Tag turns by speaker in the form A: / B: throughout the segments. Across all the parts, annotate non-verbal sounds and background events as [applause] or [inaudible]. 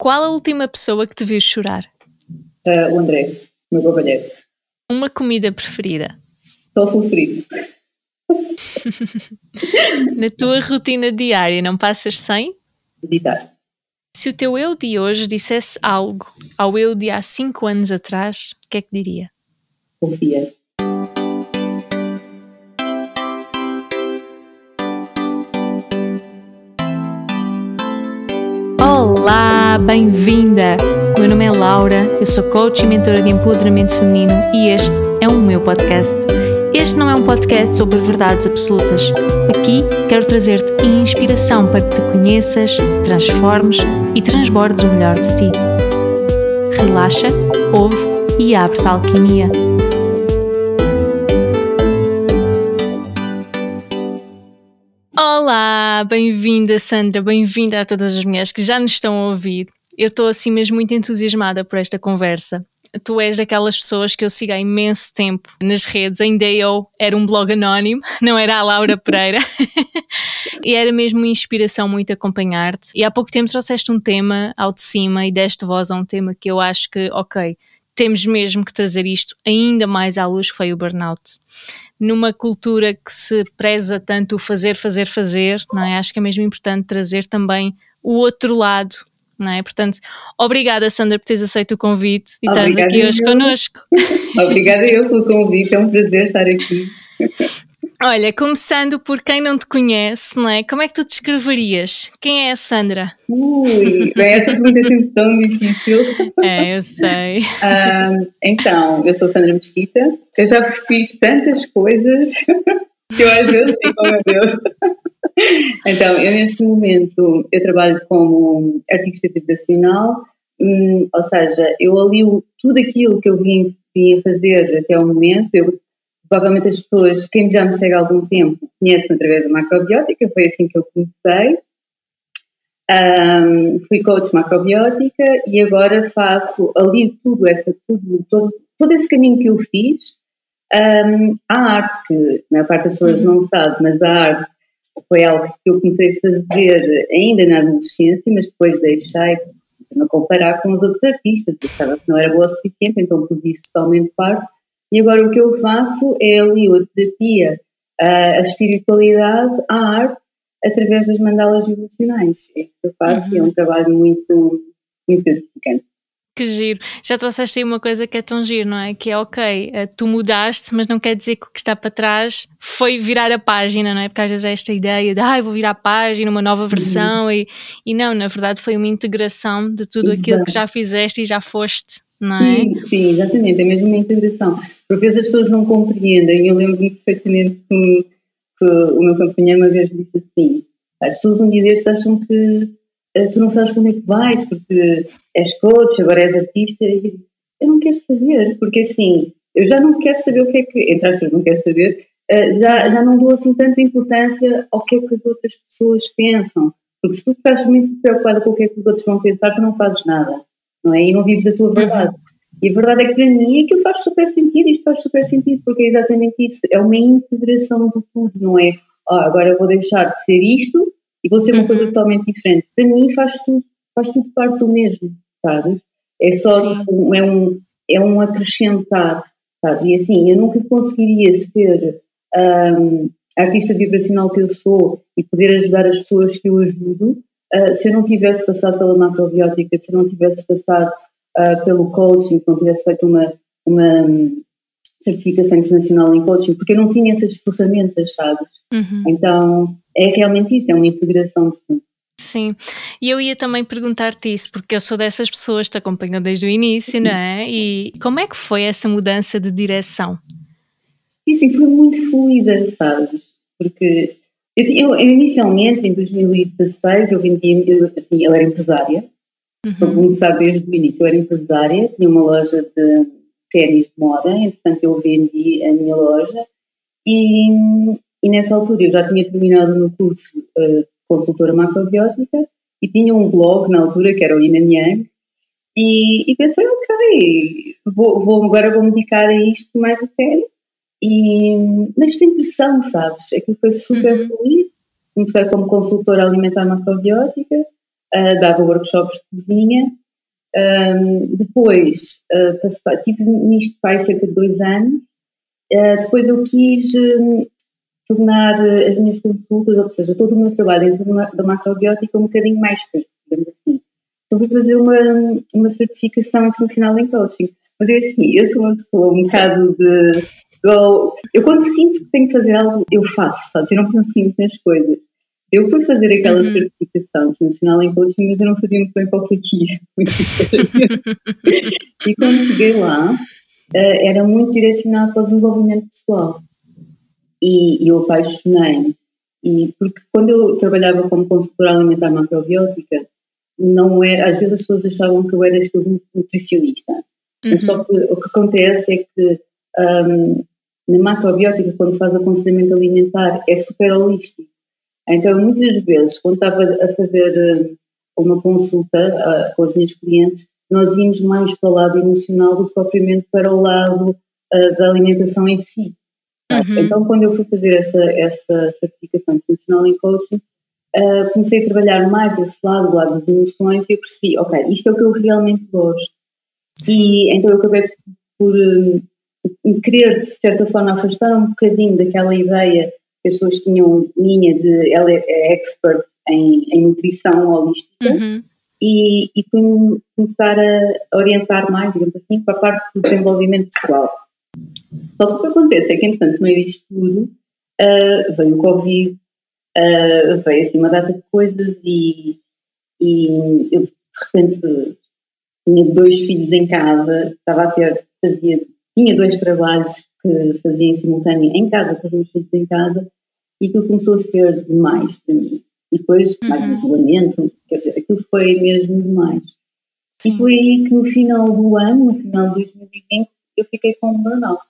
A: Qual a última pessoa que te viu chorar?
B: Uh, o André, meu cavalheiro.
A: Uma comida preferida?
B: Tofu frito. [laughs]
A: Na tua rotina diária, não passas sem?
B: Meditar.
A: Se o teu eu de hoje dissesse algo ao eu de há 5 anos atrás, o que é que diria?
B: Confia.
A: Bem-vinda! Meu nome é Laura, eu sou coach e mentora de empoderamento feminino e este é o meu podcast. Este não é um podcast sobre verdades absolutas. Aqui quero trazer-te inspiração para que te conheças, transformes e transbordes o melhor de ti. Relaxa, ouve e abre-te a alquimia. Olá, bem-vinda Sandra, bem-vinda a todas as mulheres que já nos estão a ouvir. Eu estou assim mesmo muito entusiasmada por esta conversa. Tu és daquelas pessoas que eu sigo há imenso tempo nas redes, ainda eu era um blog anónimo, [laughs] não era a Laura Pereira. [laughs] e era mesmo uma inspiração muito acompanhar-te. E há pouco tempo trouxeste um tema ao de cima e deste voz a um tema que eu acho que, ok, temos mesmo que trazer isto ainda mais à luz, que foi o burnout. Numa cultura que se preza tanto o fazer, fazer, fazer, não é? Acho que é mesmo importante trazer também o outro lado, não é? Portanto, obrigada Sandra por teres aceito o convite e estás aqui hoje connosco. [laughs]
B: obrigada eu pelo convite, é um prazer estar aqui. [laughs]
A: Olha, começando por quem não te conhece, não é? Como é que tu descreverias? Quem é a Sandra?
B: Ui, bem, essa pergunta é sempre tão difícil. [laughs]
A: É, eu sei.
B: Um, então, eu sou Sandra Mesquita, eu já fiz tantas coisas [laughs] que eu às vezes fico, oh meu Deus. Então, eu neste momento, eu trabalho como artista educacional, hum, ou seja, eu alio tudo aquilo que eu vim, vim a fazer até o momento, eu Provavelmente as pessoas, quem já me segue há algum tempo, conhecem através da macrobiótica, foi assim que eu comecei. Um, fui coach macrobiótica e agora faço ali tudo, essa, tudo todo, todo esse caminho que eu fiz. Um, a arte, que a maior parte das pessoas não sabe, mas a arte foi algo que eu comecei a fazer ainda na adolescência, mas depois deixei de me comparar com os outros artistas, achava que não era boa o suficiente, então pus isso totalmente parte e agora o que eu faço é ali a terapia, a espiritualidade, a arte, através das mandalas vibracionais. É isso que eu faço uhum. e é um uhum. trabalho muito, muito gratificante.
A: Que giro. Já trouxeste aí uma coisa que é tão giro, não é? Que é ok, eh, tu mudaste, mas não quer dizer que o que está para trás foi virar a página, não é? Porque às vezes é esta ideia de, ah, vou virar a página, uma nova versão, uhum. e, e não, na verdade foi uma integração de tudo Exato. aquilo que já fizeste e já foste, não é?
B: Sim, sim, exatamente, é mesmo uma integração. Por vezes as pessoas não compreendem. Eu lembro-me perfeitamente que, que, o meu companheiro uma vez disse assim: as pessoas um dia destes acham que uh, tu não sabes para onde é que vais, porque és coach, agora és artista. E eu não quero saber, porque assim, eu já não quero saber o que é que, entre aspas, não quero saber, uh, já, já não dou assim tanta importância ao que é que as outras pessoas pensam. Porque se tu estás muito preocupada com o que é que os outros vão pensar, tu não fazes nada, não é? E não vives a tua verdade. Uhum. E a verdade é que para mim aquilo faz super sentido, isto faz super sentido, porque é exatamente isso, é uma integração de tudo, não é? Oh, agora vou deixar de ser isto e vou ser uma coisa uhum. totalmente diferente. Para mim faz tudo, faz tudo parte do mesmo, sabes? É só tipo, é um, é um acrescentar, sabes? E assim, eu nunca conseguiria ser um, a artista vibracional que eu sou e poder ajudar as pessoas que eu ajudo uh, se eu não tivesse passado pela macrobiótica, se eu não tivesse passado uh, pelo coaching, se não tivesse feito uma, uma hum, certificação internacional em coaching, porque eu não tinha essas ferramentas, sabes? Uhum. Então é realmente isso, é uma integração de tudo.
A: Sim, e eu ia também perguntar-te isso, porque eu sou dessas pessoas que te acompanham desde o início, não é? E como é que foi essa mudança de direção?
B: Sim, sim, foi muito fluida, sabes? Porque eu, eu, eu inicialmente, em 2016, eu vendia, eu, eu era empresária, Uhum. Para começar desde o início, eu era empresária, tinha uma loja de ténis de moda, entretanto eu vendi a minha loja e, e nessa altura eu já tinha terminado o meu curso uh, consultora macrobiótica e tinha um blog na altura que era o Yin Yang e, e pensei, ok, vou, vou, agora vou me dedicar a isto mais a sério e, mas sem pressão, sabes? Aquilo foi super uhum. fluido, comecei como consultora alimentar macrobiótica uh, dava workshops de cozinha. Um, depois, uh, passei, tive nisto para cerca de dois anos. Uh, depois eu quis um, tornar as minhas consultas, ou seja, todo o meu trabalho dentro da macrobiótica um bocadinho mais rico, digamos assim. Então fui fazer uma, uma certificação internacional em coaching. Mas é assim, eu sou uma pessoa um bocado de. Eu, eu quando sinto que tenho que fazer algo, eu faço, sabes? Eu não penso muito nas coisas. Eu fui fazer aquela uhum. certificação internacional em coaching, mas eu não sabia muito bem qual que ia. [laughs] [laughs] e quando cheguei lá, uh, era muito direcionado para o desenvolvimento pessoal. E, e eu apaixonei. E porque quando eu trabalhava como consultora alimentar macrobiótica, não era, às vezes as pessoas achavam que eu era nutricionista. Uhum. Mas só que o que acontece é que um, na macrobiótica, quando faz aconselhamento alimentar, é super holístico. Então, muitas vezes, quando estava a fazer hum, uma consulta uh, com os meus clientes, nós íamos mais para o lado emocional do que propriamente para o lado uh, da alimentação em si. Uhum. Então, quando eu fui fazer essa, essa certificação profissional em coaching, uh, comecei a trabalhar mais esse lado, o lado das emoções, e eu percebi, ok, isto é o que eu realmente gosto. Sim. E então eu acabei por um, querer, de certa forma, afastar um bocadinho daquela ideia pessoas tinham linha de ela é expert em, em nutrição holística uhum. e, e começar a orientar mais, digamos assim, para a parte do desenvolvimento pessoal. Só que o que acontece é que, entretanto, no meio disto tudo, uh, veio o Covid, uh, veio assim uma data de coisas e, e eu, de repente, tinha dois filhos em casa, estava a ter, fazia, tinha dois trabalhos que fazia em simultâneo em casa, com os meus filhos em casa, e aquilo começou a ser demais para mim. E depois, uhum. mais isolamento, quer dizer, aquilo foi mesmo demais. Sim. E foi aí que no final do ano, no final de 2020, eu fiquei com um burnout.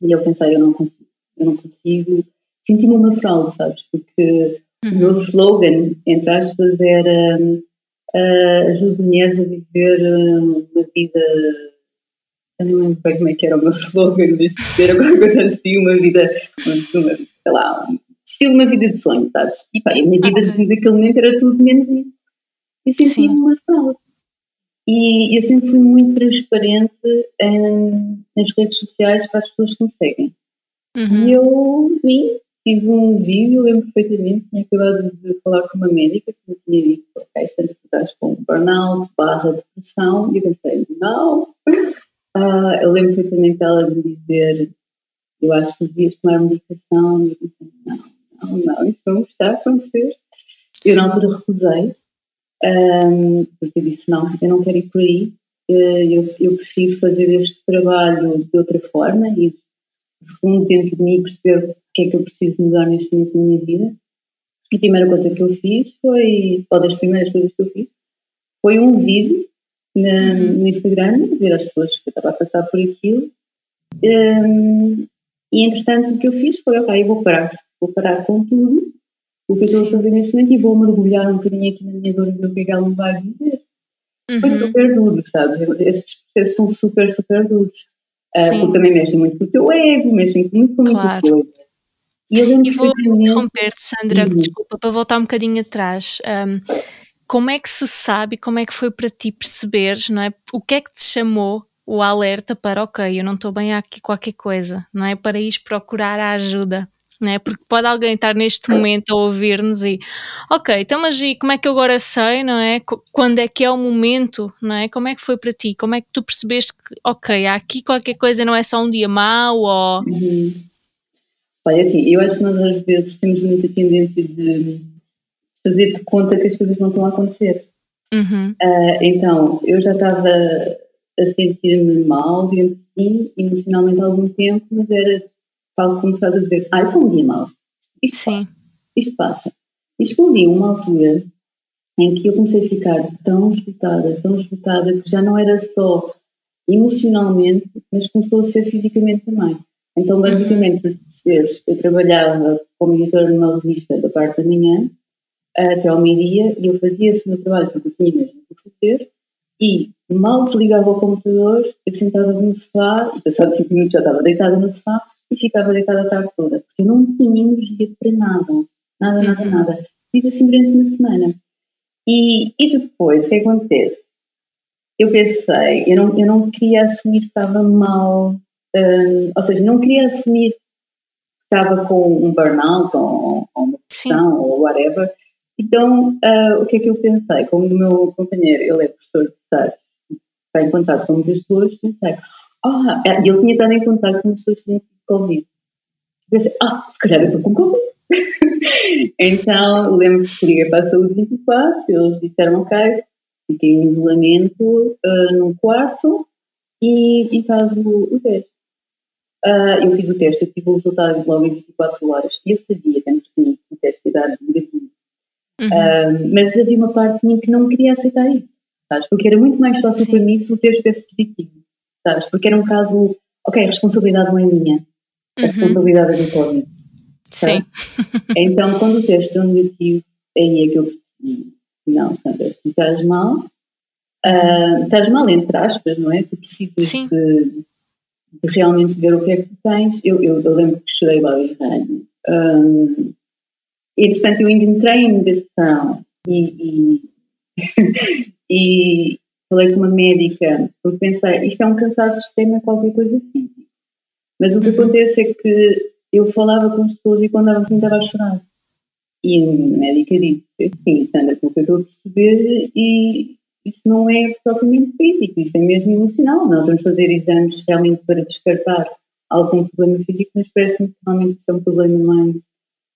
B: E eu pensei, eu não consigo, eu não consigo. Senti-me uma fraude, sabes? Porque uhum. o meu slogan, entre aspas, era uh, ajude mulheres a viver uh, uma vida. Eu não lembro bem como é que era o meu slogan, ser agora que eu assim, uma vida, uma, sei lá, estilo uma vida de sonho, sabes? E pá, a minha vida okay. naquele momento era tudo menos isso. E senti-me uma fraude. E eu sempre fui muito transparente em, nas redes sociais para as pessoas que me seguem. Uhum. E eu vim, fiz um vídeo, lembro perfeitamente, tinha acabado de falar com uma médica que me tinha dito, ok, sempre estás com burnout, barra depressão, e eu pensei, não. Uh, eu lembro perfeitamente ela de dizer, eu acho que devias tomar medicação, e eu pensei, não, não, não, isso não está a acontecer. Eu na altura recusei, um, porque eu disse, não, eu não quero ir por aí, eh, eu, eu prefiro fazer este trabalho de outra forma e, no fundo, dentro de mim, perceber o que é que eu preciso mudar neste momento na minha vida. A primeira coisa que eu fiz foi, ou das primeiras coisas que eu fiz, foi um vídeo na, uhum. no Instagram, ver as pessoas que eu estava a passar por aquilo. Um, e entretanto o que eu fiz foi, ok, vou parar, vou parar com tudo o que eu estou a fazer neste momento e vou mergulhar um bocadinho aqui na minha dor e ver o que é que ela me vai dizer. Uhum. Foi super duro, sabes? Esses processos são super, super duros. Uh, porque também mexem muito com o teu ego, mexem muito com muita claro. coisa.
A: E, eu e vou interromper-te, Sandra, uhum. desculpa, para voltar um bocadinho atrás. Um, como é que se sabe, como é que foi para ti perceberes, não é? O que é que te chamou o alerta para, ok, eu não estou bem aqui qualquer coisa, não é? Para ir procurar a ajuda né? Porque pode alguém estar neste momento a ouvir-nos e, ok, então mas e como é que eu agora sei, não é? Quando é que é o momento, não é? Como é que foi para ti? Como é que tu percebeste que, ok, há aqui qualquer coisa, não é só um dia mau ou...
B: Uhum. Olha, assim, eu acho que nós às vezes temos muita tendência de fazer de conta que as coisas não estão a acontecer. Uhum. Uh, então, eu já estava a sentir-me mal, digamos assim, emocionalmente há algum tempo, mas era Paulo começou a dizer, ah, isso é um dia mau. Isto Sim. Passa. Isto passa. E um dia, uma altura, em que eu comecei a ficar tão esgotada, tão esgotada, que já não era só emocionalmente, mas começou a ser fisicamente também. Então, basicamente, para perceberes, eu trabalhava como editora numa revista da parte da manhã até ao meio-dia e eu fazia esse meu trabalho porque eu tinha mesmo que fazer e mal desligava o computador, eu sentava no sofá e passado 5 minutos já estava deitada no sofá e ficava deitada a tarde toda, porque eu não tinha energia para nada, nada, nada, uhum. nada. Tive assim durante uma semana. E, e depois, o que acontece? Eu pensei, eu não, eu não queria assumir que estava mal, um, ou seja, não queria assumir que estava com um burnout ou, ou uma depressão ou whatever. Então, uh, o que é que eu pensei? Como o meu companheiro, ele é professor de SAR, está em contato com muitas pessoas, pensei, ah, oh, ele tinha estado em contato com pessoas que tinham Covid. Pensei, ah, se calhar eu estou com Covid. [laughs] então, lembro que liguei para a saúde 24, eles disseram, ok, fiquei em isolamento uh, quarto e, e faz o, o teste. Uh, eu fiz o teste, eu tive o resultado logo em 24 horas. Eu sabia, antes de o teste ia dar negativo. Uhum. Uh, mas havia uma parte de mim que não queria aceitar isso, sabes? Porque era muito mais fácil Sim. para mim se o teste fosse positivo, sabes? Porque era um caso, ok, a responsabilidade não é minha, a uhum. responsabilidade é do Covid.
A: Sim. [laughs]
B: então, quando o teste deu negativo, aí é que eu percebi, não, Sandra, tu estás mal, uh, estás mal entre aspas, não é? Tu precisas de, de, realmente ver o que é que tu tens. Eu, eu, eu lembro que chorei lá em. Um, e, portanto, eu ainda entrei em negação e, e, [laughs] e falei com uma médica, porque pensei, isto é um cansaço extremo, qualquer coisa física. Mas o que uhum. acontece é que eu falava com as pessoas e quando ela estava a chorar. E a médica disse, sim, Sandra, pelo que eu estou a perceber, e isso não é propriamente físico, isso é mesmo emocional. Nós vamos fazer exames realmente para descartar algum problema físico, mas parece-me que realmente isso é um problema mais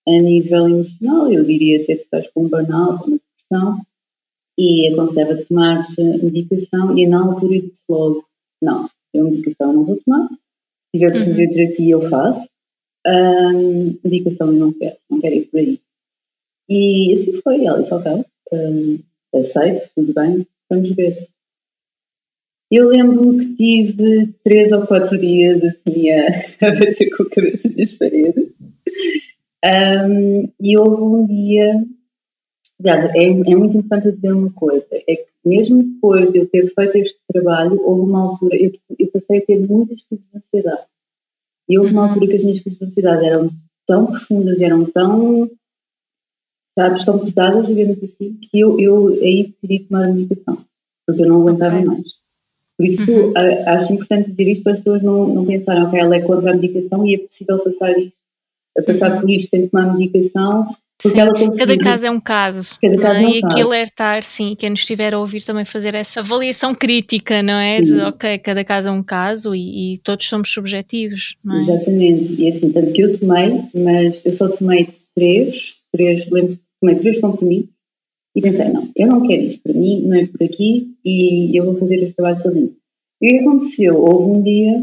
B: a nível emocional. Eu diria até que estás com um burnout, uma depressão, e aconselho a tomar medicação, e na altura eu disse logo, não, eu medicação não vou tomar, se tiver que fazer uhum. terapia eu faço, um, medicação eu não quero, não quero ir por aí. E assim foi, ela disse, ok, um, aceito, tudo bem, vamos ver. Eu lembro-me que tive três ou quatro dias assim a, [laughs] a bater com a cabeça nas paredes. Um, e houve um dia, aliás, é, é muito importante dizer uma coisa, é que mesmo depois de eu ter feito este trabalho, houve uma altura, eu, eu passei a ter muitas crises de ansiedade. E houve uma uhum. altura que as minhas crises de ansiedade eram tão profundas, eram tão sabes, tão pesadas, digamos assim, que eu, eu aí decidi tomar a medicação, porque eu não aguentava okay. mais. Por isso, uhum. acho importante dizer isto para as pessoas não, não pensarem, ok, ela é contra a medicação e é possível passar, isto, passar uhum. por isto sem tomar a medicação.
A: Sim, cada caso é um caso. Cada caso é? é um e aqui alertar, sim, quem nos estiver a ouvir também fazer essa avaliação crítica, não é? De, ok, cada caso é um caso e, e, todos somos subjetivos, não é?
B: Exatamente, e assim, tanto que eu tomei, mas eu só tomei três, três, lembro tomei três compromissos e pensei, não, eu não quero isto para mim, não é por aqui e eu vou fazer este trabalho sozinho. E o que aconteceu? Houve um dia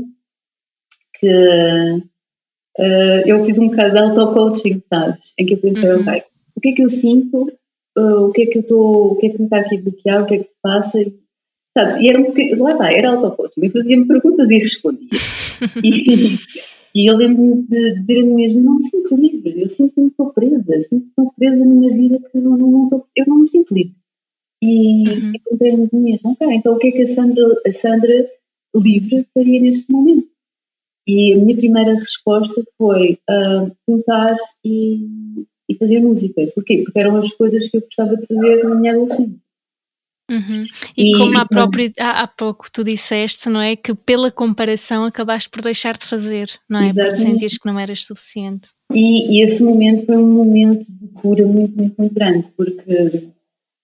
B: que uh, eu fiz um bocado de auto-coaching, sabes? Em que eu pensei, uhum. ok, o que é que eu sinto, uh, o que é que eu estou, o que é que me está aqui a bloquear, o que é que se passa, sabes? E era um bocadinho, lá está, era auto-coaching, eu fazia-me perguntas e respondia. [laughs] e, e eu lembro-me de dizer a mim mesmo, não me sinto livre, eu sinto-me estou presa, sinto-me estou presa numa vida que não, não, não eu não me sinto livre. E uhum. mim mesmo, ok, então o que é que a Sandra, a Sandra livre faria neste momento? E a minha primeira resposta foi uh, pintar e, e fazer música. Porquê? Porque eram as coisas que eu gostava de fazer na minha adolescência.
A: Uhum. E, e, como há, próprio, há, há, pouco tu disseste, não é? Que pela comparação acabaste por deixar de fazer, não é? Exatamente. Porque sentires que não eras suficiente.
B: E, e, esse momento foi um momento de cura muito, muito, muito grande, porque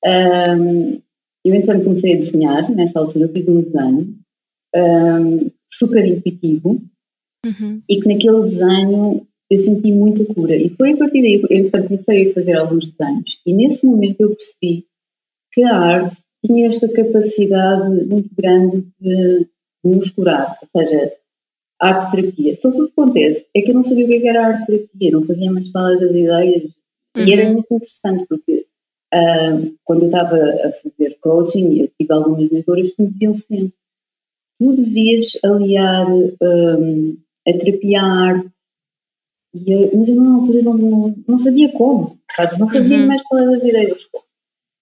B: um, eu então comecei a desenhar, nessa altura fiz um desenho um, super intuitivo uhum. e que naquele desenho eu senti muita cura. E foi a partir daí, eu então comecei a fazer alguns desenhos e nesse momento eu percebi que a arte tinha esta capacidade muito grande de, nos curar, ou seja, arte-terapia. Só que o que acontece é que eu não sabia o que era arte-terapia, não fazia mais falas das ideias. Uhum. E era muito interessante, porque uh, quando eu estava a fazer coaching, eu tive algumas mentoras que me diziam sempre: tu devias aliar um, a terapia à arte. Eu, mas eu, na altura, não, não, sabia como, sabes? Não fazia uhum. mais falas das ideias.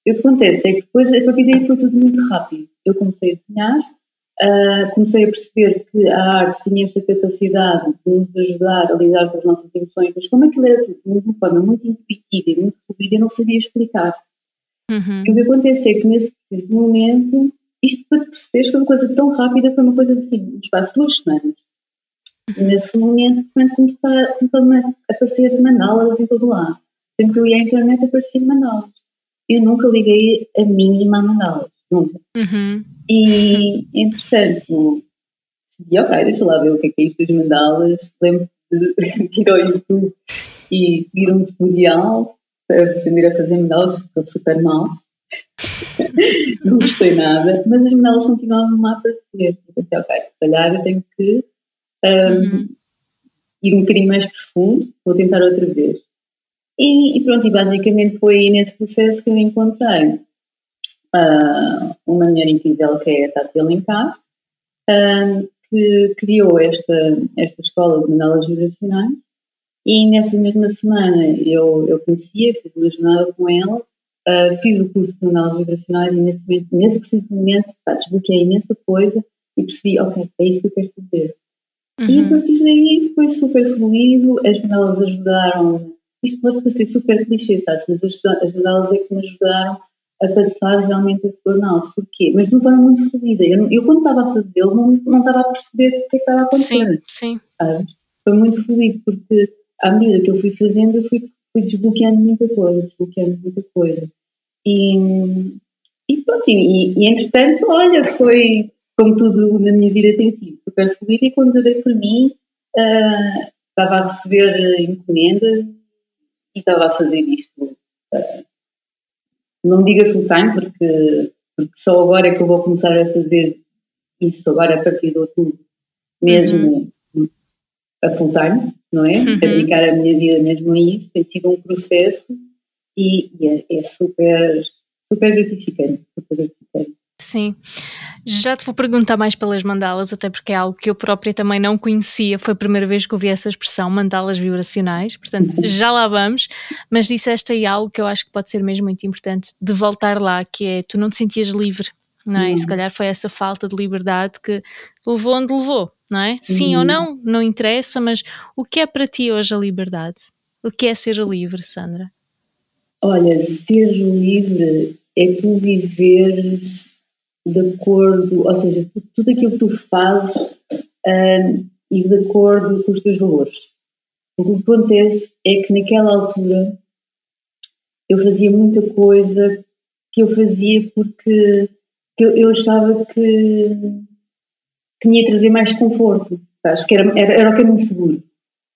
B: E o que acontece é que depois, a partir daí, foi tudo muito rápido. Eu comecei a desenhar, uh, comecei a perceber que a arte tinha esta capacidade de nos ajudar a lidar com as nossas emoções, mas como aquilo era tudo de uma forma muito intuitiva e muito fluida, eu não sabia explicar. Uhum. E o que acontece é que nesse preciso momento, isto para perceberes foi uma coisa tão rápida, foi uma coisa assim, no espaço de duas semanas. Uhum. Nesse momento, começaram a aparecer manalas em todo lado. Sempre que eu ia à internet apareciam manalas. Eu nunca liguei a mínima a manalas, nunca. Uhum. E, entretanto, decidi, ok, deixa lá ver o que é que é isto das mandalas. Lembro de ir ao YouTube e seguir um tutorial para aprender a fazer mandalas, ficou super mal. [laughs] não gostei nada, mas as mandalas continuavam a aparecer. Eu pensei, ok, se calhar eu tenho que um, uhum. ir um bocadinho mais profundo, vou tentar outra vez. E, e, pronto, e basicamente foi aí nesse processo que eu encontrei uh, uma mulher incrível que é a Tati Alencar, uh, que criou esta, esta escola de mandalas vibracionais e nessa mesma semana eu, eu conhecia, fiz uma jornada com ela, uh, fiz o curso de mandalas vibracionais e nesse, momento, nesse preciso momento pá, desbloqueei imensa coisa e percebi, ok, é isto que eu quero fazer. Uhum. E a partir daí foi super fluido, as mandalas ajudaram, isto pode parecer super clichê, sabes? Mas as, as mandalas é que me ajudaram a passar realmente esse burnout. Porquê? Mas de uma forma muito fluida. Eu, eu quando estava a fazê-lo, não, não estava a perceber o que, é que estava a acontecer.
A: Sim, sim.
B: Sabes? Foi muito fluido, porque à medida que eu fui fazendo, eu fui, fui desbloqueando muita coisa, desbloqueando muita coisa. E, e pronto, e, e entretanto, olha, foi como tudo na minha vida tem sido super fluido, e quando eu dei por mim, uh, estava a receber encomendas e estava a fazer isto. Uh, não diga full time, porque, porque só agora é que eu vou começar a fazer isso, agora a partir de outubro, mesmo uhum. a full time, não é? Uhum. Dedicar a minha vida mesmo a isso, tem sido um processo e, e é, é, super, super gratificante, super gratificante.
A: Sim. Já te vou perguntar mais pelas mandalas, até porque é algo que eu própria também não conhecia. Foi a primeira vez que ouvi essa expressão, mandalas vibracionais. Portanto, já lá vamos. Mas disseste aí algo que eu acho que pode ser mesmo muito importante de voltar lá, que é tu não te sentias livre, não é? E se calhar foi essa falta de liberdade que levou onde levou, não é? Sim ou não, não interessa, mas o que é para ti hoje a liberdade? O que é ser livre, Sandra?
B: Olha, ser livre é tu viveres de acordo, ou seja, tudo aquilo que tu fazes um, e de acordo com os teus valores. O que acontece é que naquela altura eu fazia muita coisa que eu fazia porque eu, eu achava que, que me ia trazer mais conforto, sabes? Que era, era, era o caminho seguro.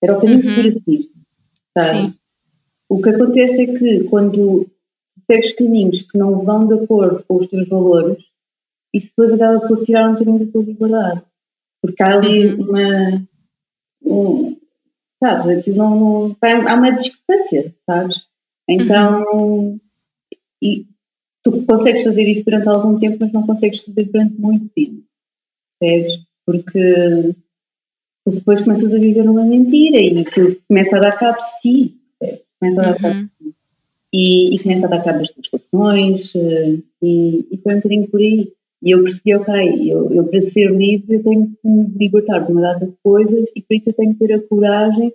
B: Era o caminho uhum. seguro a seguir. Sabes? Sim. O que acontece é que quando segues caminhos que não vão de acordo com os teus valores, isso depois acaba por tirar um bocadinho da tua liberdade. Porque há ali uhum. uma. Um, sabes? Aquilo não, há uma discrepância, sabes? Então. Uhum. E tu consegues fazer isso durante algum tempo, mas não consegues fazer durante muito tempo. Percebes? Porque, depois começas a viver uma mentira e tu começa a dar cabo de ti. Começa a dar uhum. cabo de ti. E, e começa a dar cabo das tuas relações eh, e, e foi um bocadinho por aí. E eu percebi, ok, eu, eu para ser livre eu tenho que me libertar de uma data de coisas e por isso eu tenho que ter a coragem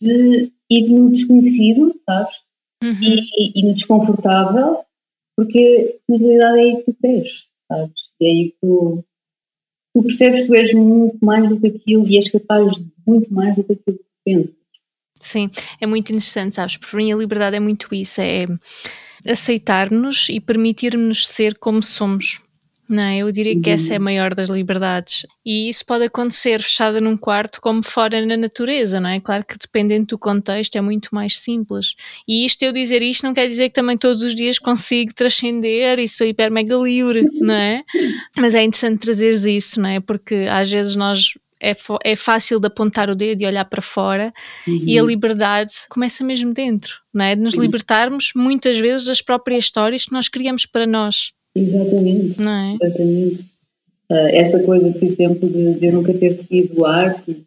B: de ir no desconhecido, sabes? Uhum. E, e, no desconfortável, porque na realidade é aí que tu cresces, sabes? E é aí que tu, tu percebes que tu és muito mais do que aquilo e és capaz de muito mais do que aquilo que tu pensas.
A: Sim, é muito interessante, sabes? Para mim a liberdade é muito isso, é aceitar-nos e permitir-nos ser como somos não, é? eu diria que essa é a uhum. maior das liberdades. E isso pode acontecer fechada num quarto como fora na natureza, não é? Claro que dependendo do contexto é muito mais simples. E isto, eu dizer isto, não quer dizer que também todos os dias consigo transcender e sou hiper mega livre, [laughs] não é? Mas é interessante trazeres isso, não é? Porque às vezes nós é, é fácil de apontar o dedo e olhar para fora uhum. e a liberdade começa mesmo dentro, não é? De nos libertarmos muitas vezes das próprias histórias que nós criamos para nós.
B: Exatamente.
A: Não é?
B: Exatamente. Uh, esta coisa, por exemplo, de, de, eu nunca ter seguido arte,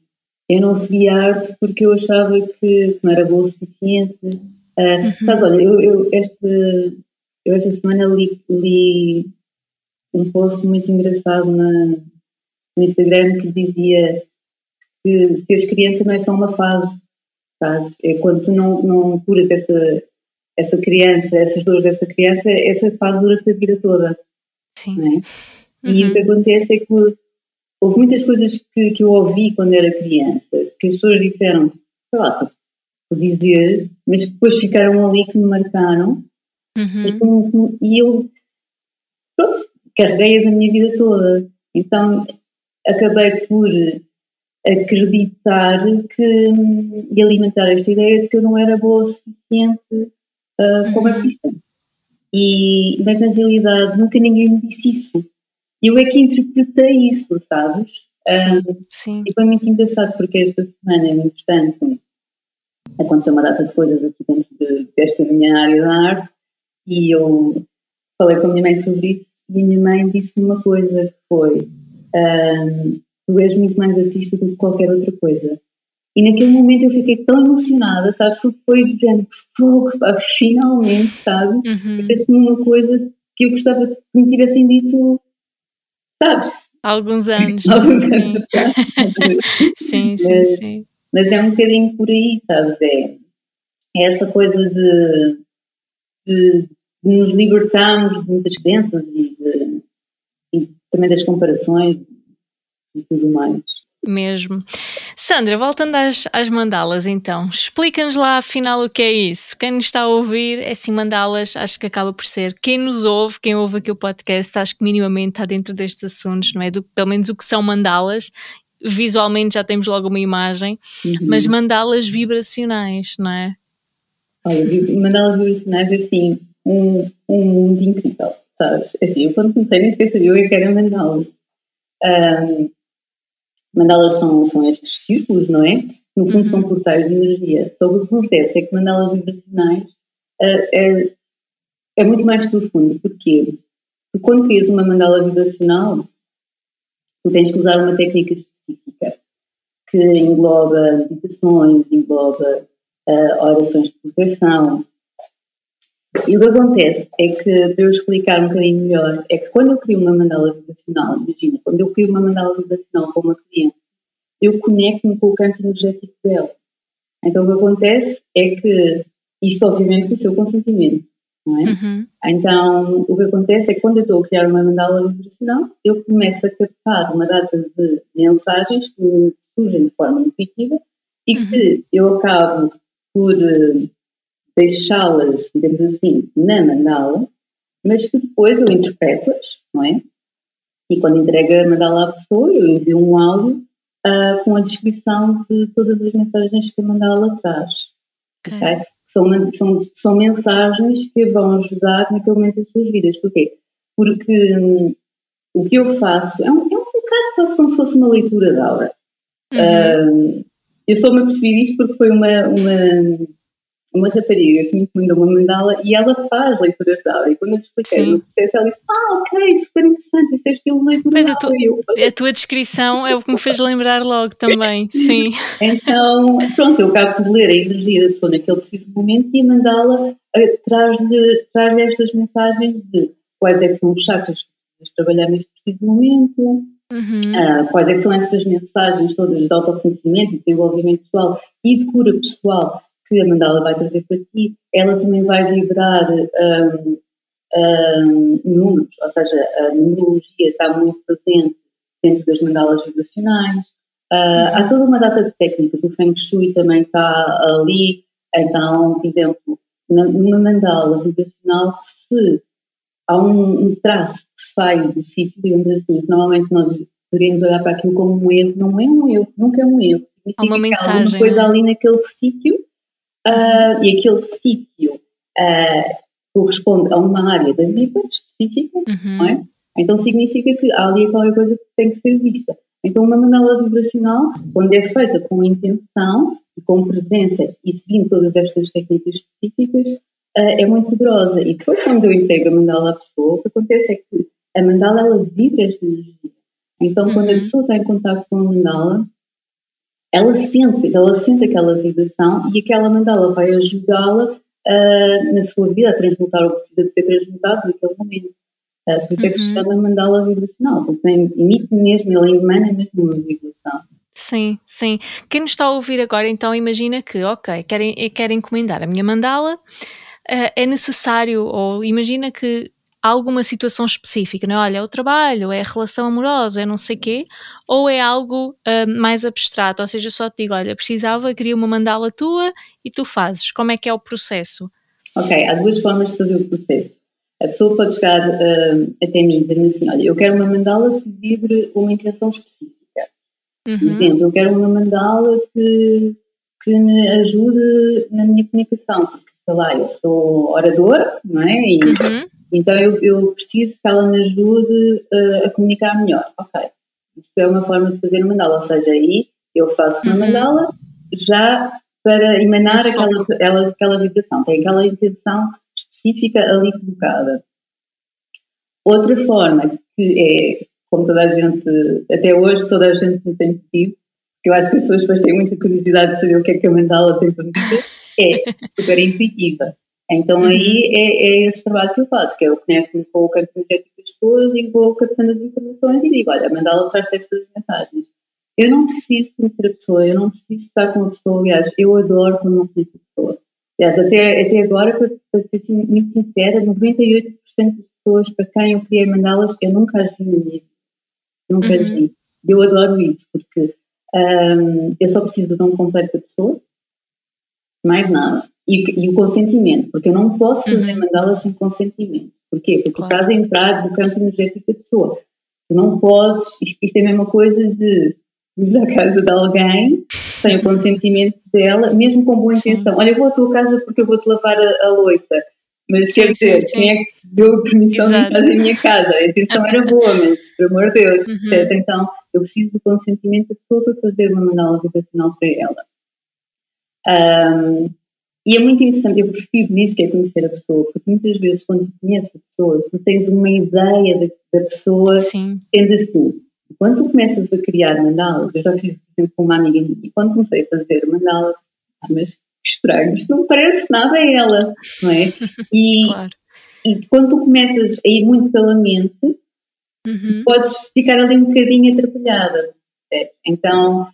B: eu não segui arte porque eu achava que não era boa o suficiente. Uh, uhum. Sabes, olha, eu, eu, este, eu esta semana li, li um post muito engraçado na, no Instagram que dizia que seres criança não é só uma fase, sabes? É quando tu não, não curas essa, essa criança, essas dores dessa criança, essa fase dura-se a vida toda. Sim. É? E uhum. o que acontece é que houve muitas coisas que, que eu ouvi quando era criança, que as pessoas disseram, sei lá, dizer, mas que depois ficaram ali que me marcaram uhum. e, e, eu pronto, carreguei-as a minha vida toda. Então acabei por acreditar que e alimentar esta ideia de que eu não era boa o suficiente uh, como uhum. artista. E, mas na realidade nunca ninguém me disse isso. Eu é que interpretei isso, sabes?
A: Sim, uh, sim.
B: E foi muito engraçado porque esta semana, entretanto, aconteceu uma data de coisas aqui dentro de, desta minha área da arte e eu falei com a minha mãe sobre isso e a minha mãe disse-me uma coisa que foi um, tu és muito mais artista do que qualquer outra coisa. E naquele momento eu fiquei tão emocionada, sabes? Porque foi de género, fogo, finalmente, sabes? Uhum. Disseste-me uma coisa que eu gostava que me tivessem dito, sabes?
A: Há alguns [laughs] anos.
B: alguns anos. [laughs]
A: sim, sim, mas, sim.
B: Mas é um bocadinho por aí, sabes? É, é essa coisa de, de, de nos libertarmos de muitas crenças e, de, e também das comparações e tudo mais.
A: Mesmo. Sandra, voltando às, às mandalas então, explica-nos lá afinal o que é isso. Quem nos está a ouvir, é assim, mandalas, acho que acaba por ser. Quem nos ouve, quem ouve aqui o podcast, acho que minimamente está dentro destes assuntos, não é? Do, pelo menos o que são mandalas. Visualmente já temos logo uma imagem, uhum. mas mandalas vibracionais, não é?
B: Olha, mandalas vibracionais é assim, um, um mundo incrível, sabes? É assim, eu quando comecei nem sequer sabia o que era mandalas. Um, mandalas são, são estes círculos, não é? No fundo, uhum. são portais de energia. Só o que acontece é que mandalas vibracionais uh, é, é muito mais profundo. Porquê? Porque quando crias uma mandala vibracional, tu tens que usar uma técnica específica que engloba meditações, engloba uh, orações de proteção, e o que acontece é que, para eu explicar um bocadinho melhor, é que quando eu crio uma mandala vibracional, imagina, quando eu crio uma mandala vibracional com uma cliente, eu conecto-me com o campo energético dela. Então o que acontece é que, isto obviamente com o seu consentimento, não é? Uhum. Então o que acontece é que quando eu estou a criar uma mandala vibracional, eu começo a captar uma data de mensagens que surgem de forma intuitiva e uhum. que eu acabo por eh, deixá-las, digamos assim, na mandala, mas que depois eu interpreto-as, não é? E quando entrego a mandala à pessoa, eu envio um áudio uh, com a descrição de todas as mensagens que a mandala traz. Okay. okay? São, são, são mensagens que vão ajudar naquele momento as suas vidas. Porquê? Porque hum, o que eu faço é um, é um bocado quase como se fosse uma leitura da aura. Uhum. Uh, eu só me apercebi disto porque foi uma, uma uma rapariga que me encomendou uma mandala e ela faz leituras de aula. E quando eu te expliquei Sim. o processo, ela disse: Ah, ok, super interessante, isso é estilo de leitura
A: Mas a, tu, a tua descrição é o que me fez lembrar logo também. [laughs] Sim.
B: então, pronto, eu acabo de ler a energia da pessoa naquele preciso momento e a mandala eh, traz-lhe traz estas mensagens de quais é que são os chakras que precisas trabalhar neste preciso momento. Uhum. Uh, quais é que são estas mensagens todas de autoconhecimento, de desenvolvimento pessoal e de cura pessoal que a mandala vai trazer para ti, ela também vai vibrar um, um, números, ou seja, a numerologia está muito presente dentro das mandalas vibracionais. Uh, há toda uma data de técnicas, o Feng Shui também está ali, então, por exemplo, numa mandala vibracional, se há um, um traço que sai do sítio, digamos assim, normalmente nós poderíamos olhar para aquilo como um erro, não é um erro, nunca é um erro.
A: Há uma mensagem. Há uma
B: coisa ali naquele sítio uh, e aquele sítio uh, corresponde a uma área da vida específica, uhum. não é? Então significa que há ali qualquer coisa que tem que ser vista. Então uma mandala vibracional, quando é feita com intenção e com presença e seguindo todas estas técnicas específicas, uh, é muito poderosa. E depois quando eu entrego a mandala à pessoa, o que acontece é que a mandala ela vibra esta energia. Então quando a uhum. pessoa está em contato com a mandala, ela sente, ela sente aquela vibração e aquela mandala vai ajudá-la uh, na sua vida a transmutar o que precisa de ser transmutado naquele momento. Uh, por isso é que se uhum. chama mandala vibracional, porque emite mesmo, ela emana mesmo uma vibração.
A: Sim, sim. Quem nos está a ouvir agora, então, imagina que, ok, querem, querem encomendar a minha mandala, é necessário, ou imagina que alguma situação específica, não é? Olha, é o trabalho, é a relação amorosa, é não sei quê, ou é algo uh, mais abstrato, ou seja, só te digo, olha, precisava, queria uma mandala tua e tu fazes. Como é que é o processo?
B: Ok, há duas formas de fazer o processo. A pessoa pode chegar uh, até mim e dizer-me assim, olha, eu quero uma mandala que vibre uma intenção específica. Uhum. Por exemplo, eu quero uma mandala que, que me ajude na minha comunicação, porque, sei lá, eu sou oradora, não é? E, uhum. Então eu, eu, preciso que ela me ajude uh, a comunicar melhor. Ok, isso é uma forma de fazer uma mandala, ou seja, aí eu faço uma uhum. mandala já para emanar aquela, aquela, aquela vibração, tem aquela intenção específica ali colocada. Outra forma que é como toda a gente, até hoje, toda a gente me tem pedido, que eu acho que as pessoas depois têm muita curiosidade de saber o que é que a mandala tem para dizer, é super intuitiva. Então uhum. aí é, é, esse trabalho que eu faço, que eu conecto-me com o campo energético das pessoas e vou captando as informações e digo, olha, a mandala traz estas mensagens. Eu não preciso conhecer a pessoa, eu não preciso estar com a pessoa, aliás, eu adoro quando não conheço a pessoa. Aliás, até, até agora, para, para ser assim, muito sincera, 98% das pessoas para quem eu criei mandalas, eu nunca as vi não uhum. quero ir. Eu adoro isso, porque um, eu só preciso de um completo da pessoa, mais nada. E, e, o consentimento, porque eu não posso fazer uhum. mandalas sem consentimento. Porquê? Porque claro. estás a entrar no campo energético da pessoa. Tu não podes, isto, isto é a mesma coisa de ir à casa de alguém sem o consentimento dela, mesmo com boa intenção. Sim. Olha, eu vou à tua casa porque eu vou-te lavar a, a louça. Mas sim, quer dizer, sim, sim. quem é que te deu permissão Exato. de entrar em minha casa? A intenção era boa, mas, por amor de Deus, uhum. certo? Então, eu preciso do consentimento da pessoa para fazer uma mandala vibracional para ela. Um, e é muito interessante, eu prefiro isso que é conhecer a pessoa, porque muitas vezes quando conheces a pessoa, tu tens uma ideia da, da pessoa Sim. sendo assim. Quando tu começas a criar mandalas, eu já fiz, por exemplo, com uma amiga minha, e quando comecei a fazer mandalas, ah, mas estranho, isto não parece nada a ela, não é? [laughs] E, claro. e quando tu começas a ir muito pela mente, uhum. podes ficar ali um bocadinho atrapalhada. Então,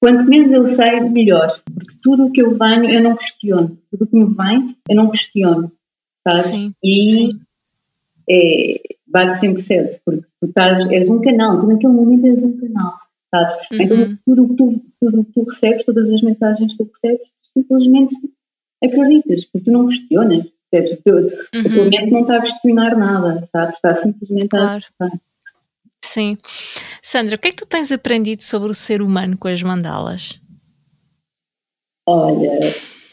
B: quanto menos eu sei, melhor, porque tudo o que eu venho eu não questiono, tudo o que me vem eu não questiono, sabes? Sim, e sim. É, bate sempre certo, porque tu estás, és um canal, tu naquele momento és um canal sabes? Então, uhum. Então tudo o que tu, tudo que tu recebes, todas as mensagens que tu recebes, simplesmente acreditas, porque tu não questionas, percebes? Uhum. A tua mente não está a questionar nada, sabes? Está simplesmente claro. a acreditar.
A: Sim. Sandra, o que é que tu tens aprendido sobre o ser humano com as mandalas?
B: Olha,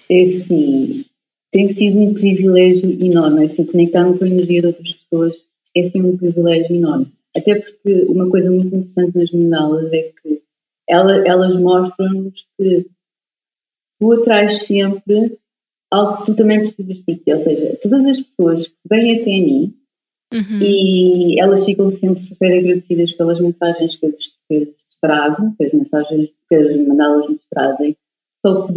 B: é assim, tem sido um privilégio enorme, assim, conectar-me com a energia de outras pessoas é assim um privilégio enorme. Até porque uma coisa muito interessante nas mandalas é que ela, elas mostram-nos que tu atrais sempre algo que tu também precisas para ti. Ou seja, todas as pessoas que vêm até mim uhum. e elas ficam sempre super agradecidas pelas mensagens que eu lhes, que eu lhes trago, as mensagens que as mandalas nos trazem. Só que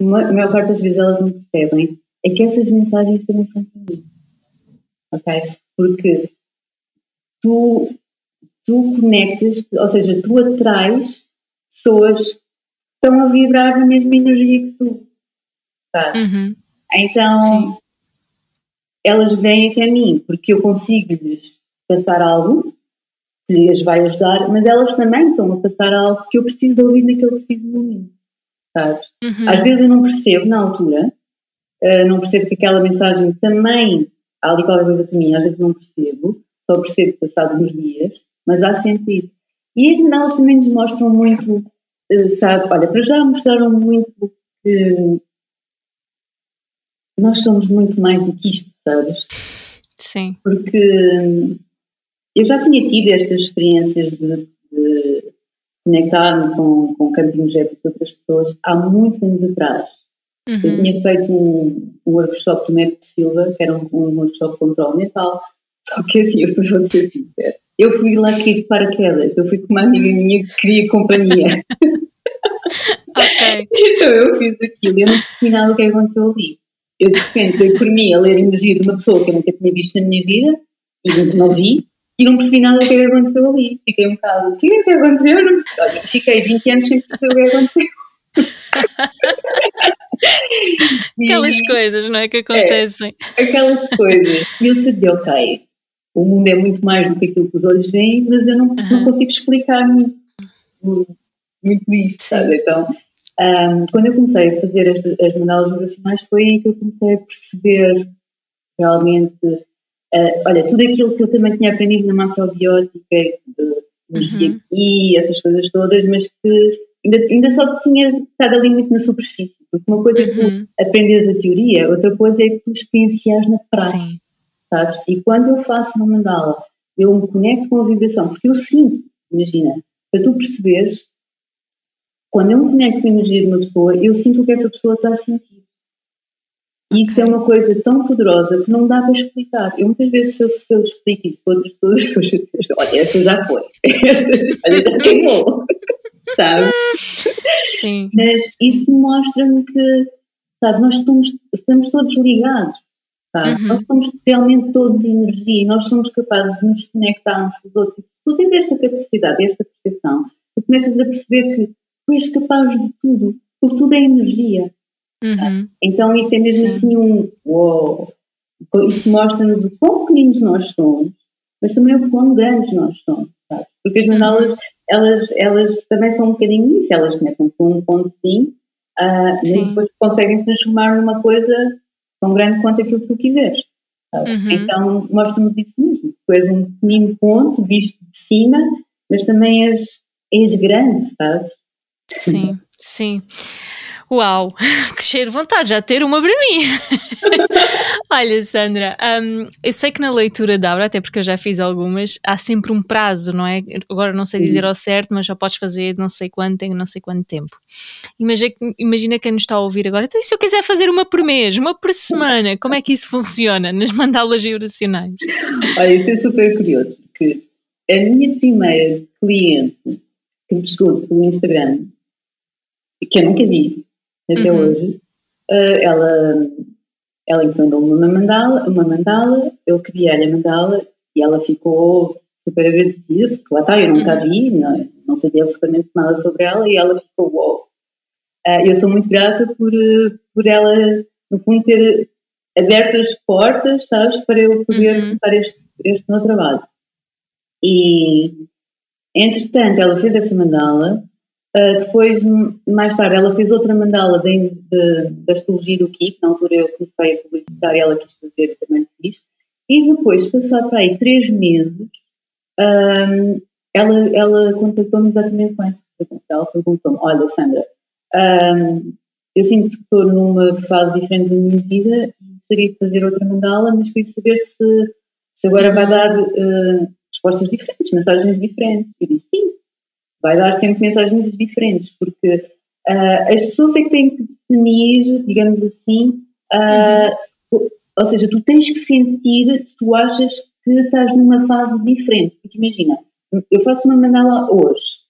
B: a maior parte das vezes elas não percebem é que essas mensagens também são para mim. Ok? Porque tu, tu conectas, ou seja, tu atrais pessoas que estão a vibrar na mesma energia que tu. Sabes? Uhum. Então, Sim. Elas vêm até mim porque eu consigo lhes passar algo que lhes vai ajudar, mas elas também estão a passar algo que eu preciso de ouvir naquele preciso momento. Sabes? Uhum. Às vezes eu não percebo na altura, uh, não percebo que aquela mensagem também há ali qualquer coisa para mim, às vezes não percebo, só percebo passados uns dias, mas há sempre isso. E as novelas também nos mostram muito, eh, sabe, olha, para já mostraram muito que nós somos muito mais do que isto, sabes?
A: Sim.
B: Porque eu já tinha tido estas experiências de, de conectar-me com, com o campo energético de outras pessoas há muitos anos atrás. Uhum. Eu tinha feito um, um workshop do Método Silva, que era um, um workshop controle mental, só que assim, eu vou ser sincera. Eu fui lá aqui de paraquedas, eu fui com uma amiga minha que queria companhia. [laughs]
A: ok. [laughs]
B: Então eu fiz aquilo, eu não percebi nada o que aconteceu ali. Eu de repente dei por mim a ler a energia de uma pessoa que eu nunca tinha visto na minha vida e não vi e não percebi nada do que aconteceu ali. Fiquei um bocado, o que é que aconteceu? não percebi. Olha, fiquei 20 anos sem perceber o que aconteceu. [laughs]
A: aquelas e, coisas, não é? Que acontecem.
B: É, aquelas coisas. E eu sabia, ok, o mundo é muito mais do que aquilo que os olhos veem, mas eu não, uhum. não consigo explicar muito, muito isto, sabe? Então, um, quando eu comecei a fazer as, as mandalas vibracionais, foi aí que eu comecei a perceber realmente, uh, olha, tudo aquilo que eu também tinha aprendido na macrobiótica, de uhum. e essas coisas todas, mas que ainda, ainda só tinha estado ali muito na superfície. Porque uma coisa é que uhum. tu aprendes a teoria, outra coisa é que tu experiencias na prática. Sim. Sabes? E quando eu faço uma mandala, eu me conecto com a vibração, porque eu sinto, imagina, para tu perceberes, quando eu me conecto com a energia de uma pessoa, eu sinto o que essa pessoa está a sentir. E isso é uma coisa tão poderosa que não dá para explicar. Eu muitas vezes, se eu, se eu explico isso para outras pessoas, [laughs] as pessoas olha, essa já foi, [laughs] olha, já queimou, [laughs] sabe?
A: Sim.
B: Mas isso mostra-me que, sabe, nós estamos, estamos todos ligados, sabe? Uhum. Nós somos realmente todos energia e nós somos capazes de nos conectar uns com os outros. Tu tens esta capacidade, esta percepção, tu começas a perceber que tu és capaz de tudo, porque tudo é energia.
A: Uhum.
B: Então isto é mesmo Sim. assim um uou. Isto mostra-nos o quão pequeninos nós somos, mas também o quão grandes nós somos, sabe? Porque as mandalas, uhum. elas, elas também são um bocadinho isso, elas começam com um ponto sim, uh, e depois conseguem se transformar numa coisa tão grande quanto aquilo que tu quiseres. Uhum. Então mostra-nos isso mesmo. Tu és um pequenino ponto visto de cima, mas também és, és grande, sabes?
A: Sim, sim. Uau, [laughs] que cheio de vontade já ter uma para mim. [laughs] Olha, Sandra, um, eu sei que na leitura da aura, até porque eu já fiz algumas, há sempre um prazo, não é? Agora não sei dizer ao certo, mas já podes fazer não sei quanto, tem não sei quanto tempo. Imagina, imagina quem nos está a ouvir agora, então e se eu quiser fazer uma por mês, uma por semana, como é que isso funciona nas mandalas vibracionais?
B: Olha, isso é super curioso, porque a minha primeira cliente que me chegou pelo Instagram, que eu nunca vi, até uhum. hoje, uh, ela, ela encomendou-me uma mandala, uma mandala, eu criei a mandala e ela ficou super agradecida, porque lá está, eu nunca uhum. vi, não, não sabia absolutamente nada sobre ela e ela ficou wow. Uh, eu sou muito grata por, por ela, no fundo, ter aberto as portas, sabes, para eu poder uhum. começar este, este meu trabalho. E, entretanto, ela fez essa mandala Uh, depois, mais tarde, ela fez outra mandala de, de, da astrologia do Kik, na altura eu comecei a publicitar e ela quis fazer também fiz. E depois, passado para aí três meses, um, ela, ela contactou-me exatamente com essa pergunta. Ela perguntou-me: Olha, Sandra, um, eu sinto que estou numa fase diferente da minha vida e gostaria de fazer outra mandala, mas queria saber se, se agora vai dar uh, respostas diferentes, mensagens diferentes. Eu disse: Sim vai dar sempre mensagens diferentes, porque uh, as pessoas é que têm que definir, digamos assim, uh, uhum. ou seja, tu tens que sentir se tu achas que estás numa fase diferente. Porque imagina, eu faço uma mandala hoje,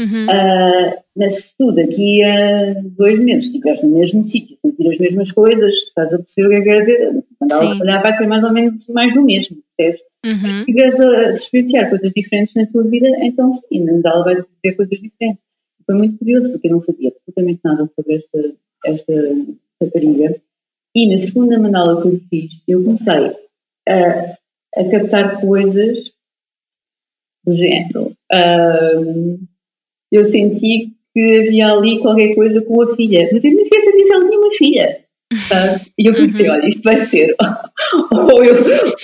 B: uhum. uh, mas se tu daqui a dois meses estiveres no mesmo sítio, sentir as mesmas coisas, estás a perceber o que é que quer dizer, a calhar vai ser mais ou menos mais do mesmo, percebes? Uhum. Se estiveres a experienciar coisas diferentes na tua vida, então sim, na Nadal vai dizer coisas diferentes. Foi muito curioso, porque eu não sabia absolutamente nada sobre esta, esta rapariga. E na segunda mandala que eu fiz, eu comecei a, a captar coisas do género. Um, eu senti que havia ali qualquer coisa com a filha, mas eu nem sequer sabia se ela tinha uma filha. E eu pensei, uhum. olha, isto vai ser, [laughs] ou, eu,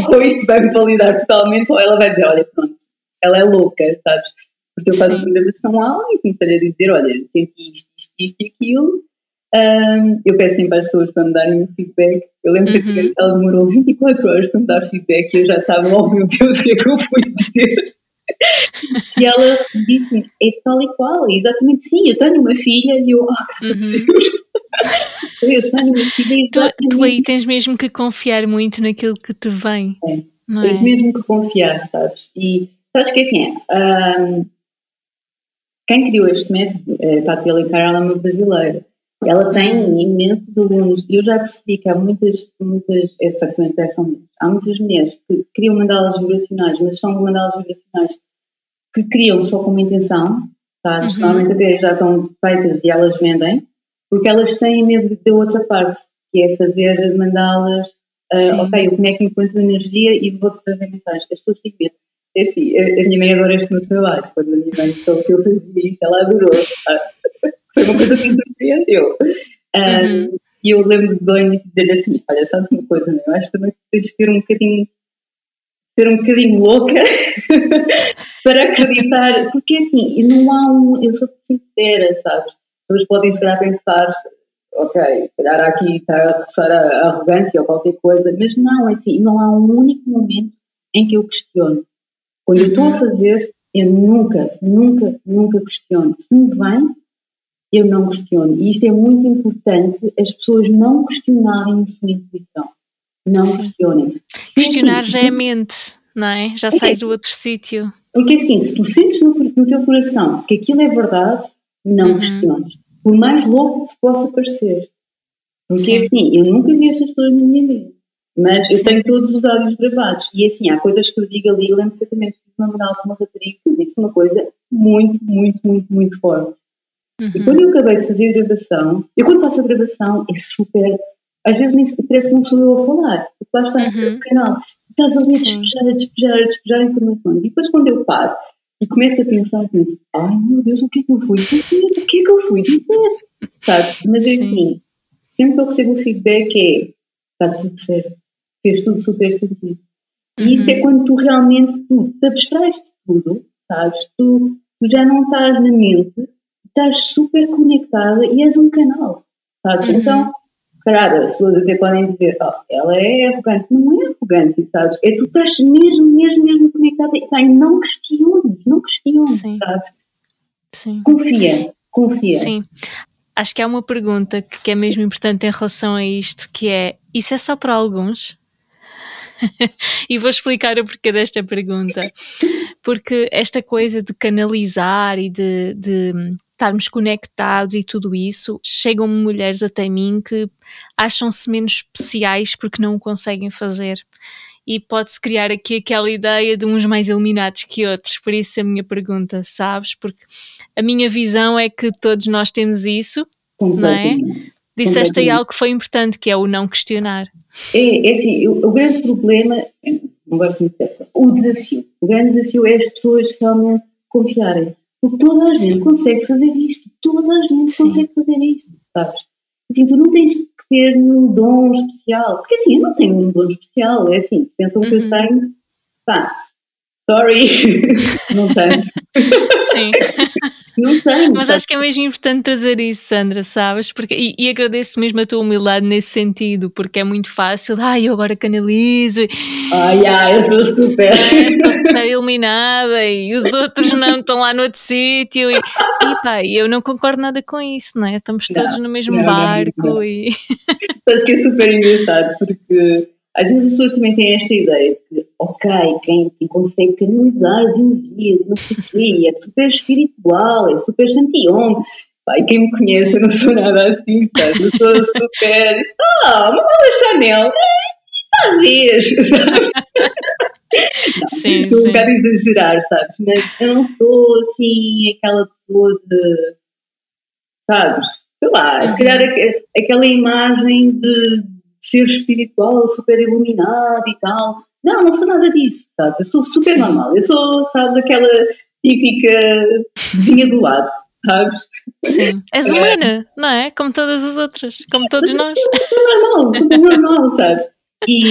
B: ou isto vai me validar totalmente, ou ela vai dizer, olha, pronto, ela é louca, sabes? Porque eu faço programação lá e comecei a dizer, olha, senti isto, isto, isto e aquilo. Um, eu peço sempre às pessoas para me darem um feedback. Eu lembro uhum. que ela demorou 24 horas para me dar feedback e eu já estava, oh meu Deus, o que é que eu fui dizer? E ela disse é tal e qual, exatamente sim, eu tenho uma filha e eu, oh, uhum. Deus. [laughs] eu tenho uma filha
A: tu, tu, aí tens mesmo que confiar muito naquilo que te vem.
B: É. Não tens é? mesmo que confiar, sabes? E sabes que assim, um, quem criou este método, é, a Tati Alencar, ela é uma brasileira. Ela tem imensos alunos e eu já percebi que há muitas, muitas, é, são, há muitas mulheres que criam mandalas vibracionais, mas são mandalas vibracionais que criam só com uma intenção, tá? Uhum. normalmente até já estão feitas e elas vendem, porque elas têm medo da outra parte, que é fazer mandá-las, uh, ok, eu conecto-me com a energia e vou-te trazer mensagens. As pessoas têm medo. É assim, a, a, minha mãe adora este meu trabalho. Quando a minha mãe soube que eu fazia isto, ela adorou. Foi uma coisa que me [laughs] surpreendeu. Um, uhum. E eu lembro de início dizer assim: olha, sabes uma coisa, né? eu acho que também tens de ter um bocadinho ser um bocadinho louca [laughs] para acreditar, porque assim, não há um, eu sou sincera, sabes? As pessoas podem se calhar pensar, ok, se calhar aqui está a roçar a arrogância ou qualquer coisa, mas não, é assim, não há um único momento em que eu questiono. Quando eu estou a uhum. fazer, eu nunca, nunca, nunca questiono. Se me vem, eu não questiono. E isto é muito importante, as pessoas não questionarem a sua intuição. Não Sim. questionem.
A: Questionar já é mente, não é? Já é, sai do outro sítio.
B: Porque assim, se tu sentes no, no, teu coração que aquilo é verdade, não uhum. questiones. Por mais louco que possa parecer. Porque Sim. assim, eu nunca vi estas pessoas na minha vida. Mas eu Sim. tenho todos os áudios gravados. E assim, há coisas que eu digo ali, eu lembro perfeitamente que uma moral de uma rapariga que disse uma coisa muito, muito, muito, muito forte. Uhum. E quando eu acabei de fazer a gravação, eu quando faço a gravação é super. Às vezes nem parece que não sou eu a falar, porque lá está uhum. no canal. Estás ali a despejar, a despejar, a despejar informações. E depois quando eu paro e começo a pensar, penso, ai meu Deus, o que é que eu fui dizer? O que é que eu fui dizer? Sabe? Mas é assim, sempre que eu recebo o feedback é está tudo certo, fez tudo super sentido. E uhum. isso é uhum. quando tu realmente tu te abstrais de tudo, sabes? Tu, tu já não estás na mente estás super conectada e és um canal, sabes? Uhum. Então, claro, as pessoas até podem dizer, oh, ela é arrogante. Não é arrogante, sabes? É tu estás mesmo, mesmo, mesmo conectada e não questiones, não questiones, Sim. sabes? Sim. Confia, confia.
A: Sim. Acho que há uma pergunta que é mesmo importante em relação a isto, que é, isso é só para alguns? [laughs] e vou explicar o porquê desta pergunta. Porque esta coisa de canalizar e de, de estarmos conectados e tudo isso, chegam mulheres até mim que acham-se menos especiais porque não o conseguem fazer. E pode-se criar aqui aquela ideia de uns mais iluminados que outros. Por isso a minha pergunta, sabes? Porque a minha visão é que todos nós temos isso, não é? Disseste aí algo que foi importante, que é o não questionar.
B: É, é assim, o, o grande problema, não gosto muito dessa, o desafio. O grande desafio é as pessoas realmente confiarem. Toda a gente consegue fazer isto, toda a gente Sim. consegue fazer isto, sabes? Assim, tu não tens que ter nenhum dom especial, porque assim, eu não tenho um dom especial, é assim, se pensam uhum. que eu uhum. tenho, pá, sorry, [laughs] não tenho. [laughs]
A: Sim. [laughs]
B: Não.
A: Mas acho que é mesmo importante trazer isso, Sandra, sabes? Porque, e, e, agradeço mesmo a tua humildade nesse sentido, porque é muito fácil. Ai, eu agora canalizo.
B: Ai, ai, eu sou super. [laughs]
A: É, sou super iluminada e os outros não estão lá no outro sítio. E, e pá, eu não concordo nada com isso, não é? Estamos todos não, no mesmo não, barco. Não, e...
B: Acho que é super engraçado, porque às vezes as pessoas também têm esta ideia de, ok, quem, quem consegue canalizar as energias, não sei o quê, é super espiritual, é super santião. Pai, quem me conhece, eu não sou nada assim, sabe? Eu sou super. Ah, uma mala Chanel, é, talvez, [laughs] sabes?
A: sim,
B: estou um bocado a exagerar, sabes? Mas eu não sou assim aquela pessoa de. Sabes? Sei lá, uhum. se calhar aquela imagem de ser espiritual, super iluminado e tal. Não, não sou nada disso, sabe? Eu sou super Sim. normal. Eu sou, sabe, aquela típica vizinha do lado, sabes?
A: Sim. És é. humana, não é? Como todas as outras, como todos nós.
B: Super normal, super normal, sabes? E,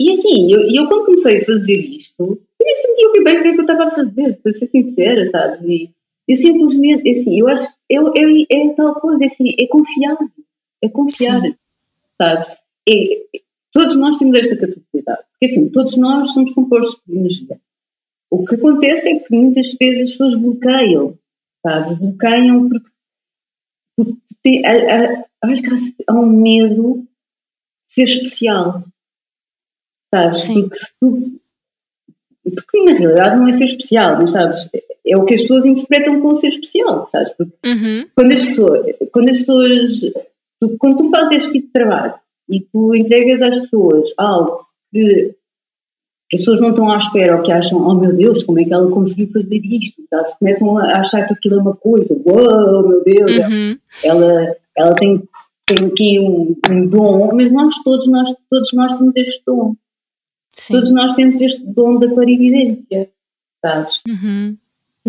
B: e assim, eu, eu quando comecei a fazer isto, eu senti o que bem o que é eu estava a fazer, para ser sincera, sabes? E eu simplesmente, assim, eu acho, eu, eu, é tal coisa, assim, é confiar, é confiar. Sim sabe? E todos nós temos esta capacidade, porque assim, todos nós somos compostos de energia. O que acontece é que muitas vezes as pessoas bloqueiam, sabe? Bloqueiam porque, porque acho que há um medo de ser especial, sabes? Porque, tu, porque na realidade não é ser especial, mas sabes? É o que as pessoas interpretam como ser especial, sabes? Porque
A: uhum.
B: quando as pessoas, quando as pessoas Tu, quando tu fazes este tipo de trabalho e tu entregas às pessoas algo que as pessoas não estão à espera ou que acham, oh meu Deus, como é que ela conseguiu fazer isto? Sabes? Começam a achar que aquilo é uma coisa, uau, wow, meu Deus,
A: uhum.
B: ela, ela tem, tem aqui um, um dom, mas nós todos, nós todos nós temos este dom. Sim. Todos nós temos este dom da clarividência, sabes?
A: Uhum.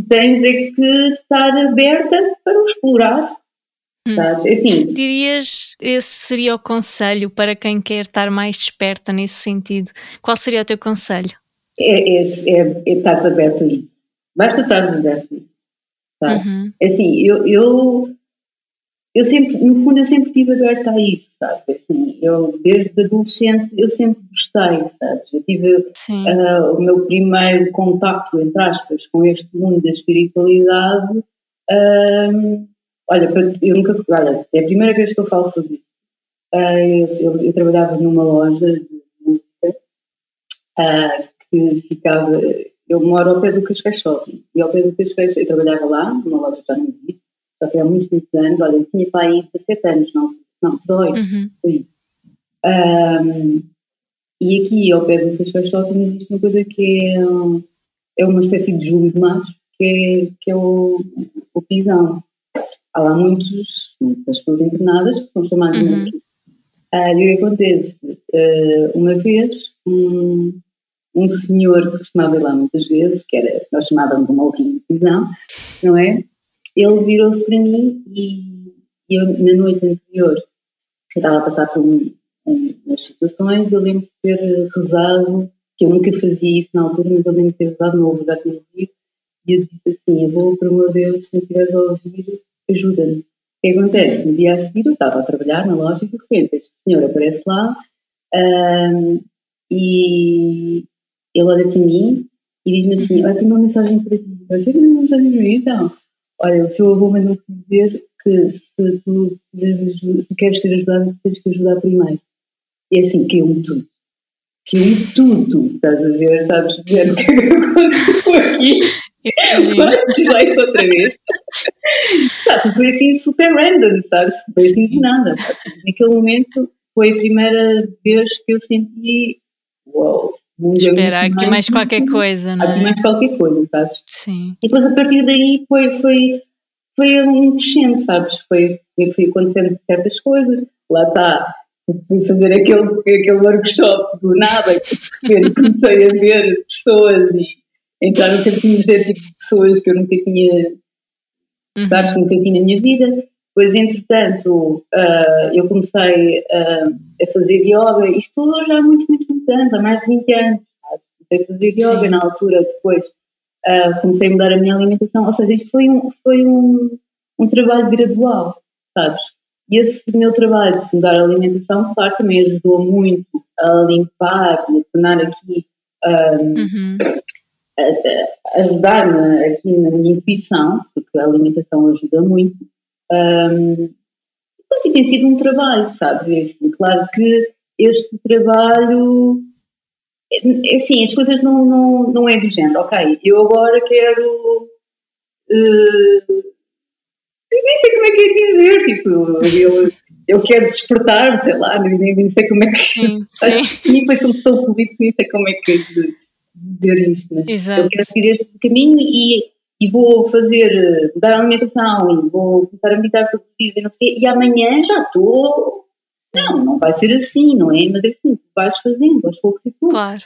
B: Tens é que estar aberta para o explorar. Hum. É assim,
A: Dirias esse seria o conselho para quem quer estar mais desperta nesse sentido? Qual seria o teu conselho?
B: É, é, é, é estar aberto a isso. Basta estar aberto a isso. Uhum. É assim, eu, eu eu sempre, no fundo, eu sempre estive aberta a isso, sabe? Assim, eu, desde adolescente, eu sempre gostei, sabe? Eu tive uh, o meu primeiro contacto, entre aspas, com este mundo da espiritualidade. Uh, olha, eu nunca. Olha, é a primeira vez que eu falo sobre isso. Uh, eu, eu, trabalhava numa loja de música que ficava. Eu moro ao pé do Cascais Shopping. E ao pé do Cascais, eu trabalhava lá, numa loja que já não existe já foi há muitos, muitos anos, olha, eu tinha para aí 17 anos, não, não 18, uhum. Um, e aqui ao pé do Cascais Shopping existe uma coisa que é, é uma espécie de Júlio de Matos, que é, que é o, o pisão. Há lá muitos, muitas pessoas internadas que são chamadas uhum. de uh, E o que acontece? Uh, uma vez, um, um senhor que costumava ir lá muitas vezes, que era, nós chamávamos de de pisão, não é? ele virou-se para mim e eu, na noite anterior, que estava a passar por um, um, umas situações, eu lembro de ter rezado, que eu nunca fazia isso na altura, mas eu lembro de ter rezado, no já tinha ouvido, e eu disse assim, eu vou, por meu Deus, se me estiveres a ouvir, ajuda-me. O que acontece? No dia a seguir eu estava a trabalhar na loja e de repente este senhor aparece lá um, e ele olha para mim e diz-me assim, olha, tenho uma mensagem para ti. Eu sei que uma mensagem para mim, então. Olha, o teu avô mandou dizer que se tu, se queres ser ajudado, tens que ajudar primeiro. E é assim, um tudo. Um tudo. Estás a ver, sabes ver o que é que aconteceu aqui? Vai isso outra vez. Sabe, foi assim super random, sabes? Foi assim de nada. Naquele momento foi a primeira vez que eu senti uau,
A: Espera, aqui mais qualquer coisa, não é?
B: Aqui mais qualquer coisa, sabes?
A: Sim.
B: E depois a partir daí foi, foi, foi um crescendo, sabes? Foi, foi acontecendo certas coisas. Lá está, fui fazer aquele, aquele workshop do nada, que comecei a ver pessoas e entrar no campo energético de pessoas que eu nunca tinha, uhum. sabes, nunca tinha na minha vida. Depois, entretanto, uh, eu comecei uh, a fazer yoga, isto tudo já há muitos, muitos, muitos anos, há mais de 20 anos. Comecei a fazer yoga Sim. na altura, depois uh, comecei a mudar a minha alimentação, ou seja, isto foi um, foi um, um trabalho gradual, sabes? E esse meu trabalho de mudar a alimentação, claro, também ajudou muito a limpar e a tornar aqui. Um, uhum. Ajudar-me aqui na minha intuição, porque a alimentação ajuda muito, um, e tem sido um trabalho, sabes? Assim, claro que este trabalho, é, assim, as coisas não, não, não é do género, ok, eu agora quero. Uh, nem sei como é que é dizer, tipo, eu, eu quero despertar, sei lá, nem, nem sei como é que. Sim, [laughs] sim. Depois sou tão feliz nem sei como é que dizer isto, mas Exato. eu quero seguir este caminho e e vou fazer, mudar a alimentação e vou começar a meditar os dias e não sei quê, e amanhã já estou. Não, não vai ser assim, não é? Mas é assim, tu vais fazendo aos poucos e poucos.
A: Claro.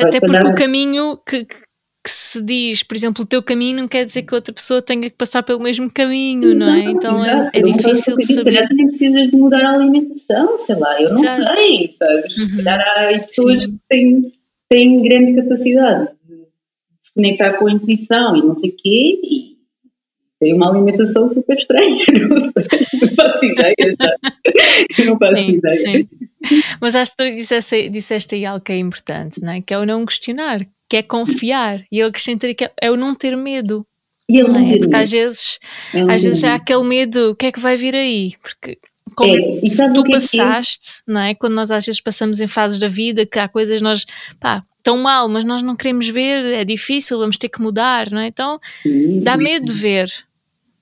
A: Até porque o caminho que, que, se diz, por exemplo, o teu caminho não quer dizer que outra pessoa tenha que passar pelo mesmo caminho, exato, não é? Então é, é difícil de saber. Se calhar
B: também precisas de mudar a alimentação, sei lá, eu não exato. sei, sabes? Uhum. Se calhar há pessoas Sim. que têm, têm grande capacidade conectar com a intuição e não sei o quê, e tem uma alimentação super estranha, [laughs] não, não faço ideia, sabe? não faço sim, ideia. Sim.
A: Mas acho que tu disseste, disseste aí algo que é importante, não é? que é o não questionar, que é confiar, e eu acrescentaria que é o não ter medo.
B: E não
A: é? Porque às vezes, é às vezes há aquele medo, o que é que vai vir aí? Porque como é, tu é passaste, é? não é? Quando nós às vezes passamos em fases da vida que há coisas nós, pá, tão mal, mas nós não queremos ver, é difícil, vamos ter que mudar, não é? Então sim, dá medo de ver.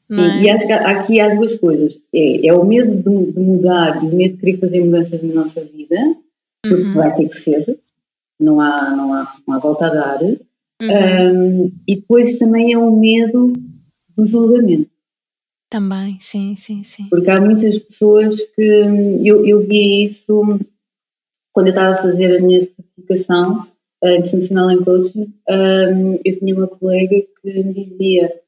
A: Não
B: é? E acho que aqui há duas coisas. É, é o medo de, de, mudar e o medo de querer fazer mudanças na nossa vida, porque uhum. vai ter que ser, não há, não há, não há volta a dar. Uhum. Um, e depois também é o medo do julgamento.
A: Também, sim, sim, sim.
B: Porque há muitas pessoas que. Eu, eu vi isso quando eu estava a fazer a minha certificação uh, internacional em coaching. Um, eu tinha uma colega que me dizia: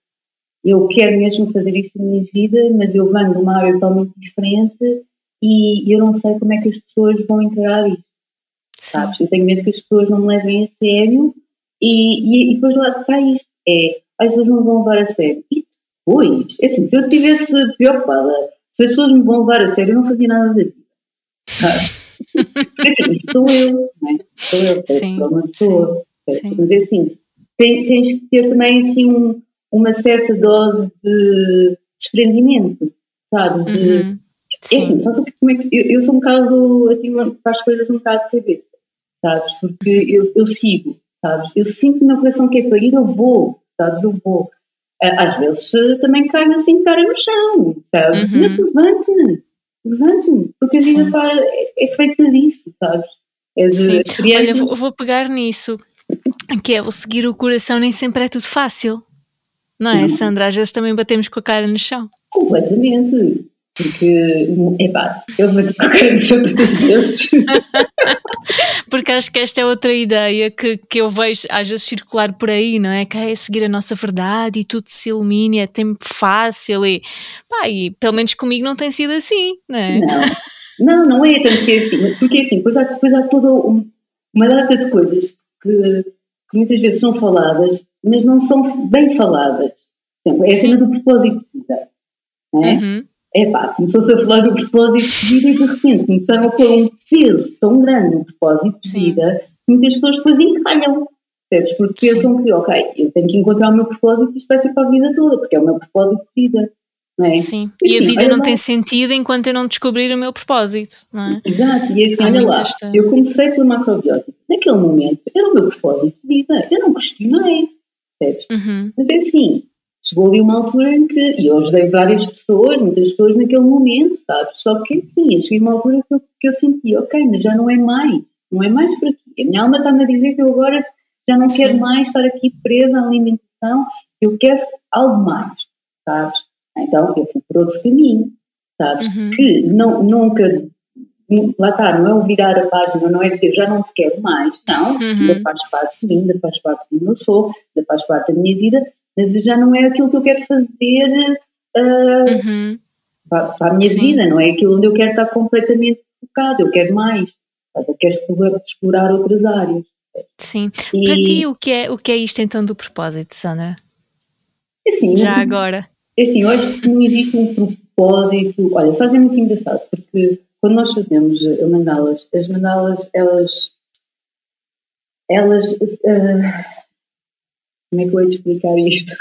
B: Eu quero mesmo fazer isto na minha vida, mas eu venho de uma área totalmente diferente e eu não sei como é que as pessoas vão encarar isto. Sabes? Eu tenho medo que as pessoas não me levem a sério e, e, e depois lá está isto. É, as pessoas não vão levar a sério. E Pois, é assim, se eu estivesse preocupada se as pessoas me vão levar a sério, eu não fazia nada da vida. [laughs] Porque assim, isto sou eu, não é? Sou eu, sim, sou uma pessoa. Sim. Mas é assim, tens, tens que ter também assim um, uma certa dose de desprendimento, sabe? De, uhum. É assim, sabe como é que, eu, eu sou um bocado, assim, faz coisas um bocado de cabeça, sabes? Porque eu, eu sigo, sabes? Eu sinto que meu coração quer para ir, eu vou, sabes? Eu vou às vezes também cai assim cara no chão, sabe? Uhum. Mas levante-me, levante-me, porque a vida pá, é, feita disso, sabes? É
A: Sim. Olha, vou, vou, pegar nisso, que é o seguir o coração nem sempre é tudo fácil. Não é, não. Sandra? Às vezes também batemos com a cara no chão.
B: Completamente. Porque, epá, eu vou no chão tantas vezes. [laughs]
A: Porque acho que esta é outra ideia que, que eu vejo às vezes circular por aí, não é? Que é seguir a nossa verdade e tudo se ilumina, é tempo fácil e, pá, e pelo menos comigo não tem sido assim, não é?
B: Não, não, não é tanto que é assim, porque é assim, depois há, depois há toda uma data de coisas que, que muitas vezes são faladas, mas não são bem faladas. Exemplo, é a cena do propósito de vida, não é? Uhum é pá, começou-se a falar do propósito de vida e de repente começaram a pôr um peso tão grande no propósito de vida que muitas pessoas depois encalham, percebes? Porque pensam que, ok, eu tenho que encontrar o meu propósito e isto vai ser para a vida toda, porque é o meu propósito de vida. É?
A: Sim, e, e assim, a vida não tem sentido enquanto eu não descobrir o meu propósito, não é?
B: Exato, e assim, Há olha lá, esta... eu comecei pela macrobiótica, naquele momento era o meu propósito de vida, eu não questionei, percebes? Uhum. Mas é assim, chegou ali uma altura em que, e eu ajudei várias pessoas, muitas pessoas naquele momento, sabes? Só que, enfim, cheguei a uma altura que eu, que eu senti, ok, mas já não é mais, não é mais por aqui. A minha alma está-me a dizer que eu agora já não Sim. quero mais estar aqui presa à alimentação, eu quero algo mais, sabes? Então eu fui por outro caminho, sabes? Uhum. Que não, nunca, lá está, não é o virar a página, não é dizer já não te quero mais, não, uhum. ainda faz parte de mim, ainda faz parte do meu sou, ainda faz parte da minha vida, mas já não é aquilo que eu quero fazer uh, uhum. para, para, a minha Sim. vida, não é aquilo onde eu quero estar completamente focado, eu quero mais, eu quero explorar, explorar outras áreas.
A: Sim. E, para ti, o que, é, o que é isto então do propósito, Sandra? Assim, já agora.
B: Assim, eu acho que não existe um propósito. Olha, faz é muito engraçado, porque quando nós fazemos mandalas, as mandalas, elas. Elas. Uh, como é que eu de explicar isto?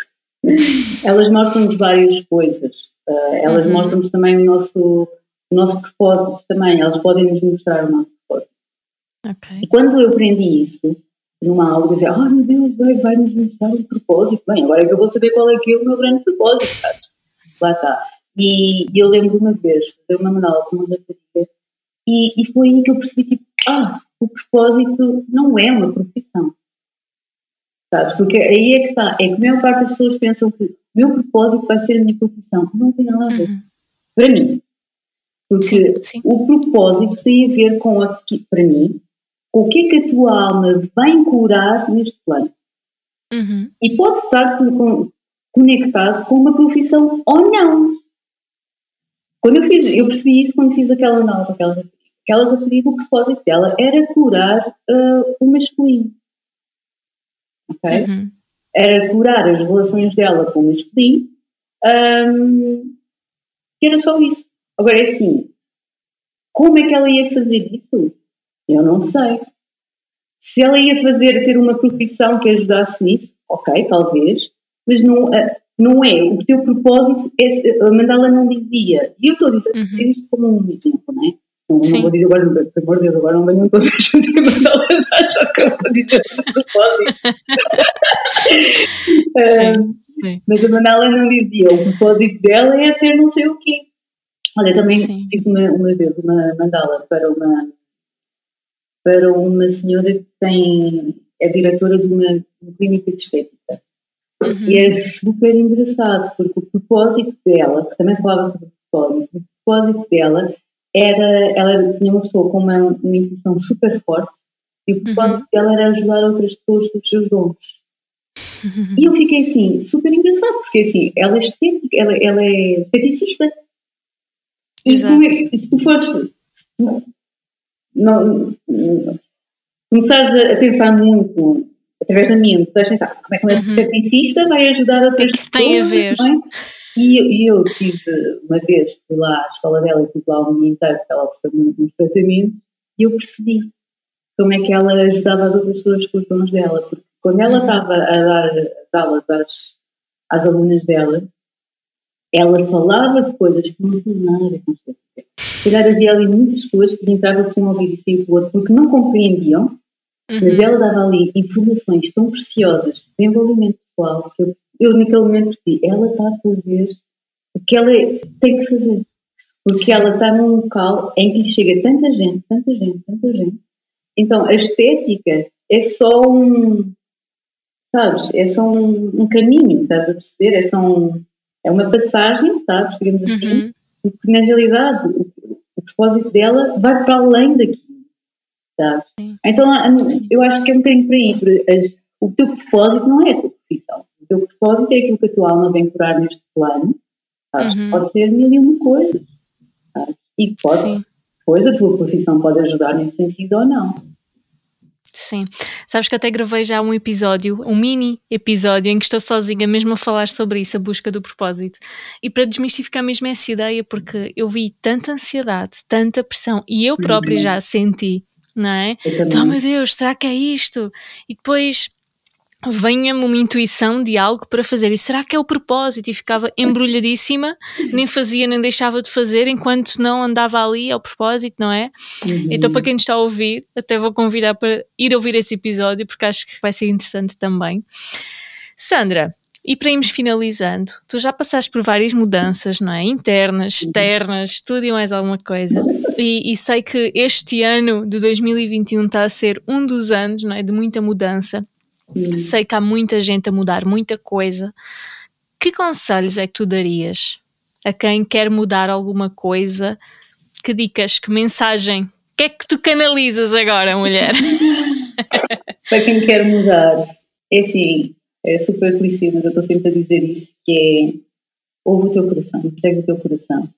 B: elas mostram-nos várias coisas. Uh, elas uhum. mostram-nos também o nosso, o nosso propósito também. Elas podem nos mostrar o nosso propósito. Okay. E quando eu aprendi isso, numa aula, eu dizia, oh, meu Deus, vai, vai nos mostrar o propósito. Bem, agora é que eu vou saber qual é que é o meu grande propósito? Lá está. E, eu lembro de uma vez, fazer uma manala com uma rapariga, e, e foi aí que eu percebi, tipo, ah, o propósito não é uma profissão. Sabes? Porque aí é que está. É que a maior parte das pessoas pensam que o meu propósito vai ser a minha profissão. Não tem nada a ver. Uhum. Para mim. Porque sim, sim. o propósito tem a ver com, a, para mim, com o que é que a tua alma vem curar neste plano. Uhum. E pode estar conectado com uma profissão ou não. Quando eu fiz, eu percebi isso quando fiz aquela nova, aquela aquela rapariga, o propósito dela era curar uh, o masculino ok? Uhum. Era curar as relações dela com o masculino, um, que era só isso. Agora é assim, como é que ela ia fazer isso? Eu não sei. Se ela ia fazer, ter uma profissão que ajudasse nisso, ok, talvez, mas não, ah, não é. O teu propósito, é, a Mandela não dizia, e eu estou a dizer uhum. isto como um exemplo, não é? Não, não vou dizer agora, pelo amor de Deus, agora não venham todas as fazer mandalas, [laughs] acham que eu vou dizer de propósito. [laughs] sim. Mas a Manala não dizia, o propósito dela é ser não sei o quê. Olha, também sim. fiz uma, uma vez uma mandala para uma, para uma senhora que tem, é diretora de uma, uma clínica de estética. Uhum. E é super engraçado, porque o propósito dela, que também falava sobre o propósito, o propósito dela era, ela tinha uma pessoa com uma, uma intuição super forte e o propósito uhum. dela era ajudar outras pessoas com os seus dons. Uhum. E eu fiquei assim, super engraçado, porque assim, ela é estética, ela, ela é esteticista. E é, se tu fores, se tu não, não, começares a, a pensar muito através da mente, vais pensar como é que um uhum. esteticista vai ajudar outras pessoas.
A: que tem a ver?
B: É? E, e, eu tive uma vez, fui lá à escola dela e fui lá um dia inteiro, porque ela ofereceu um tratamento, e eu percebi como é que ela ajudava as outras pessoas com os dons dela, porque quando ela uhum. estava a dar aulas às, às alunas dela, ela falava de coisas que não tinham nada a ver com isso. Se calhar havia ali muitas pessoas que entravam por um ouvido e saíam pelo outro porque não compreendiam, uhum. mas ela dava ali informações tão preciosas de desenvolvimento pessoal que eu, eu naquele momento percebi, ela está a fazer o que ela tem que fazer. Porque ela está num local em que lhe chega tanta gente, tanta gente, tanta gente. Então a estética é só um, sabes, é só um, um caminho, estás a perceber? É só um, é uma passagem, sabes, digamos assim, uhum. porque na realidade o, o, propósito dela vai para além daqui, sabes? Sim. Então eu acho que é um bocadinho por aí, o teu propósito não é a tua profissão, o teu propósito é aquilo que a tua alma vem curar neste plano? Uhum. Pode ser mil e uma coisas, sabes? E pode, Sim. depois a tua profissão pode ajudar nesse sentido ou não.
A: Sim. Sabes que até gravei já um episódio, um mini episódio, em que estou sozinha mesmo a falar sobre isso, a busca do propósito. E para desmistificar mesmo essa ideia, porque eu vi tanta ansiedade, tanta pressão, e eu própria já senti, não é? Então, meu Deus, será que é isto? E depois venha-me uma intuição de algo para fazer. E será que é o propósito? E ficava embrulhadíssima, nem fazia nem deixava de fazer enquanto não andava ali ao propósito, não é? Uhum. Então, para quem está a ouvir, até vou convidar para ir ouvir esse episódio porque acho que vai ser interessante também. Sandra, e para irmos finalizando, tu já passaste por várias mudanças, não é? Internas, uhum. externas, tudo e mais alguma coisa. E, e, sei que este ano de 2021 está a ser um dos anos, não é? De muita mudança. Hum. Sei que há muita gente a mudar muita coisa. Que conselhos é que tu darias a quem quer mudar alguma coisa? Que dicas, que mensagem? O que é que tu canalizas agora, mulher? [laughs]
B: Para quem quer mudar, é assim, é super clichê, mas eu estou sempre a dizer isto, que é ouve o teu coração, segue o teu coração.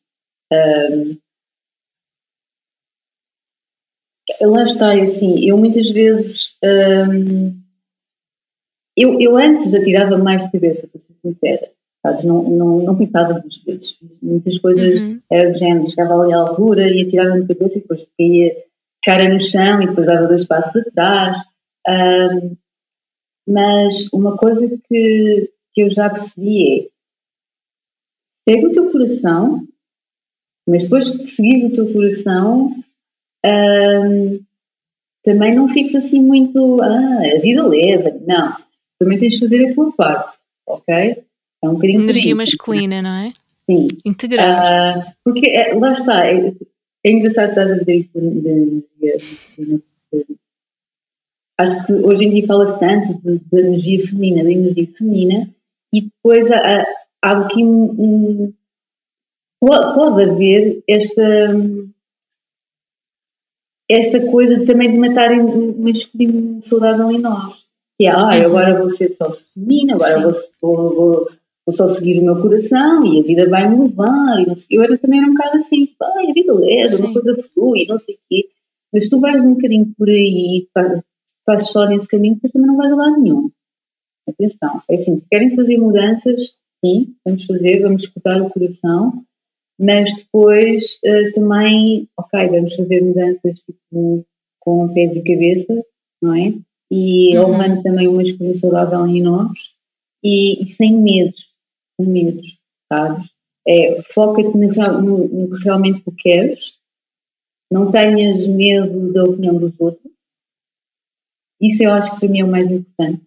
B: Um, lá está, é assim, eu muitas vezes um, eu, eu antes atirava mais de cabeça, para ser sincera. Não, não, não pensava duas vezes. Muitas coisas uhum. era do género, chegava ali à altura e atirava de cabeça e depois caía cara no chão e depois dava dois passos atrás. Um, mas uma coisa que, que eu já percebi é pega o teu coração, mas depois que seguires o teu coração, um, também não fiques assim muito, ah, a vida leva. Não também tens de fazer a tua parte, ok?
A: É um bocadinho Energia masculina, não é?
B: Sim.
A: Integrar.
B: Uh, porque é, lá está, é, é engraçado estar a dizer isso de energia. Acho que hoje em dia fala-se tanto de, de, energia feminina, da energia feminina, e depois há, há aqui um, um pode haver esta esta coisa também de matarem um masculino saudável em nós que é, ah, agora vou ser só feminina, agora vou, vou, vou, vou, só seguir o meu coração e a vida vai me levar. E não sei, eu era, também era um bocado assim, a vida leva, uma coisa flui, não sei o quê. Mas tu vais um bocadinho por aí, fazes, fazes só nesse caminho, porque também não vais a lado nenhum. Atenção, é assim, se querem fazer mudanças, sim, vamos fazer, vamos escutar o coração, mas depois uh, também, ok, vamos fazer mudanças tipo, com pés e cabeça, não é? E uhum. humano também uma escolha saudável em nós e, e, sem medos, sem medos, sabes? É, Foca-te no, no, no, que realmente tu queres, não tenhas medo da opinião dos outros. Isso eu acho que para mim é o mais importante.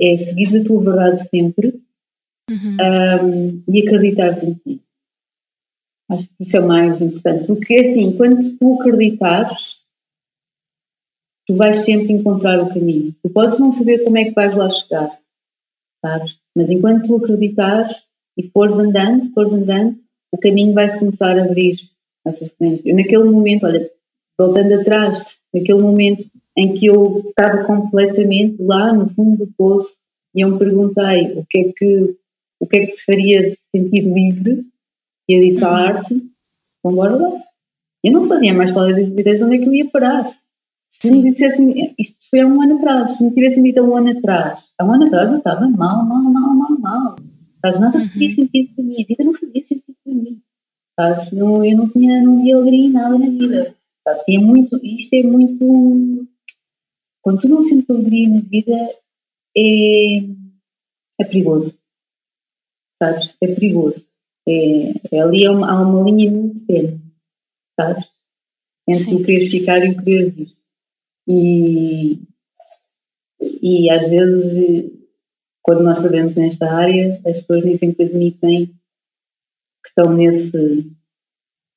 B: É seguir a tua verdade sempre uhum. um, e acreditar em ti. Acho que isso é o mais importante. Porque assim, quando tu acreditares, tu vais sempre encontrar o caminho. Tu podes não saber como é que vais lá chegar, sabes? Mas enquanto tu acreditares e fores andando, fores andando, o caminho vai-se começar a abrir à tua frente. Eu, naquele momento, olha, voltando atrás, naquele momento em que eu estava completamente lá no fundo do poço e eu me perguntei o que é que, o que, é que te faria sentir livre, e eu disse à uhum. arte, vamos lá. Eu não fazia mais qual das ideias onde é que eu ia parar. Se me dissessem, isto foi há um ano atrás, se me tivessem dito há um ano atrás, há um ano atrás eu estava mal, mal, mal, mal, mal. Sabes? Nada uhum. fazia sentido para mim, a vida não fazia sentido para mim. Sabes? Não, eu não tinha, não via alegria em nada na vida. Sabes? E é muito, isto é muito. Quando tu não sentes alegria na vida, é, é perigoso. Sabes? É perigoso. É, é ali há uma, há uma linha muito tênue, sabes? Entre Sim. o quereres ficar e o quereres ir. E, e às vezes, quando nós sabemos nesta área, as pessoas nem sempre admitem que estão nesse,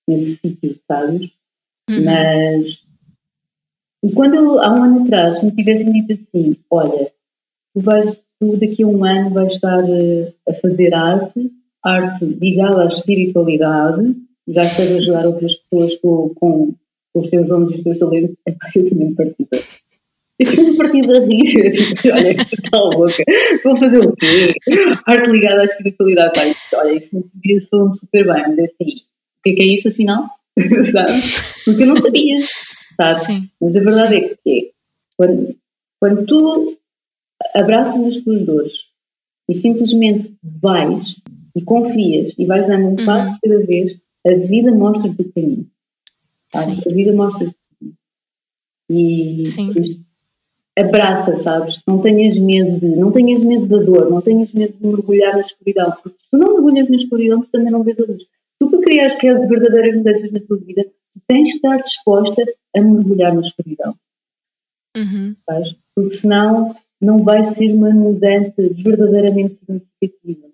B: nesse sítio, sabes? Uhum. Mas e quando eu, há um ano atrás me tivessem dito assim, olha, tu vais, tu daqui a um ano vais estar eh, a fazer arte, arte ligada à espiritualidade, já estás a ajudar outras pessoas com, com os teus dons e os teus talentos, é eu tinha me partido. Eu tinha partido a rir, [laughs] olha, está louca, vou fazer o quê? Arte ligada à espiritualidade, pai, olha, isso não podia super bem, mas é assim, o que é, que é isso afinal? [laughs] sabe? Porque eu não sabia, sabe? Sim. Mas a verdade Sim. é que é, quando, quando tu abraças as tuas dores e simplesmente vais e confias e vais dando um passo uhum. cada vez, a vida mostra-te o caminho. Sabe? A vida mostra e Sim. abraça, sabes? Não tenhas medo de, não tenhas medo da dor, não tenhas medo de mergulhar na escuridão, porque se tu não mergulhas na escuridão, tu também não vês a luz. Tu para criares que é verdadeiras mudanças na tua vida, tu tens que estar disposta a mergulhar na escuridão. Uhum. Sabes? Porque senão não vai ser uma mudança verdadeiramente significativa.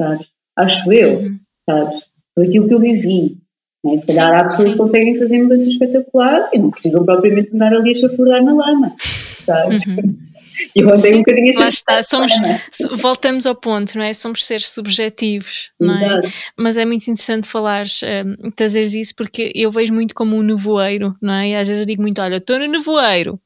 B: Sabes? Acho eu, uhum. sabes? Por aquilo que eu vivi, né? Se calhar há pessoas que conseguem fazer mudanças espetaculares e não precisam propriamente andar ali a chafurdar na lama, sabes? Uhum.
A: Eu andei um bocadinho Lá está, somos, voltamos ao ponto, não é? Somos seres subjetivos, não é? Mas é muito interessante falares, um, trazeres isso, porque eu vejo muito como um nevoeiro, não é? E às vezes eu digo muito, olha, estou no nevoeiro.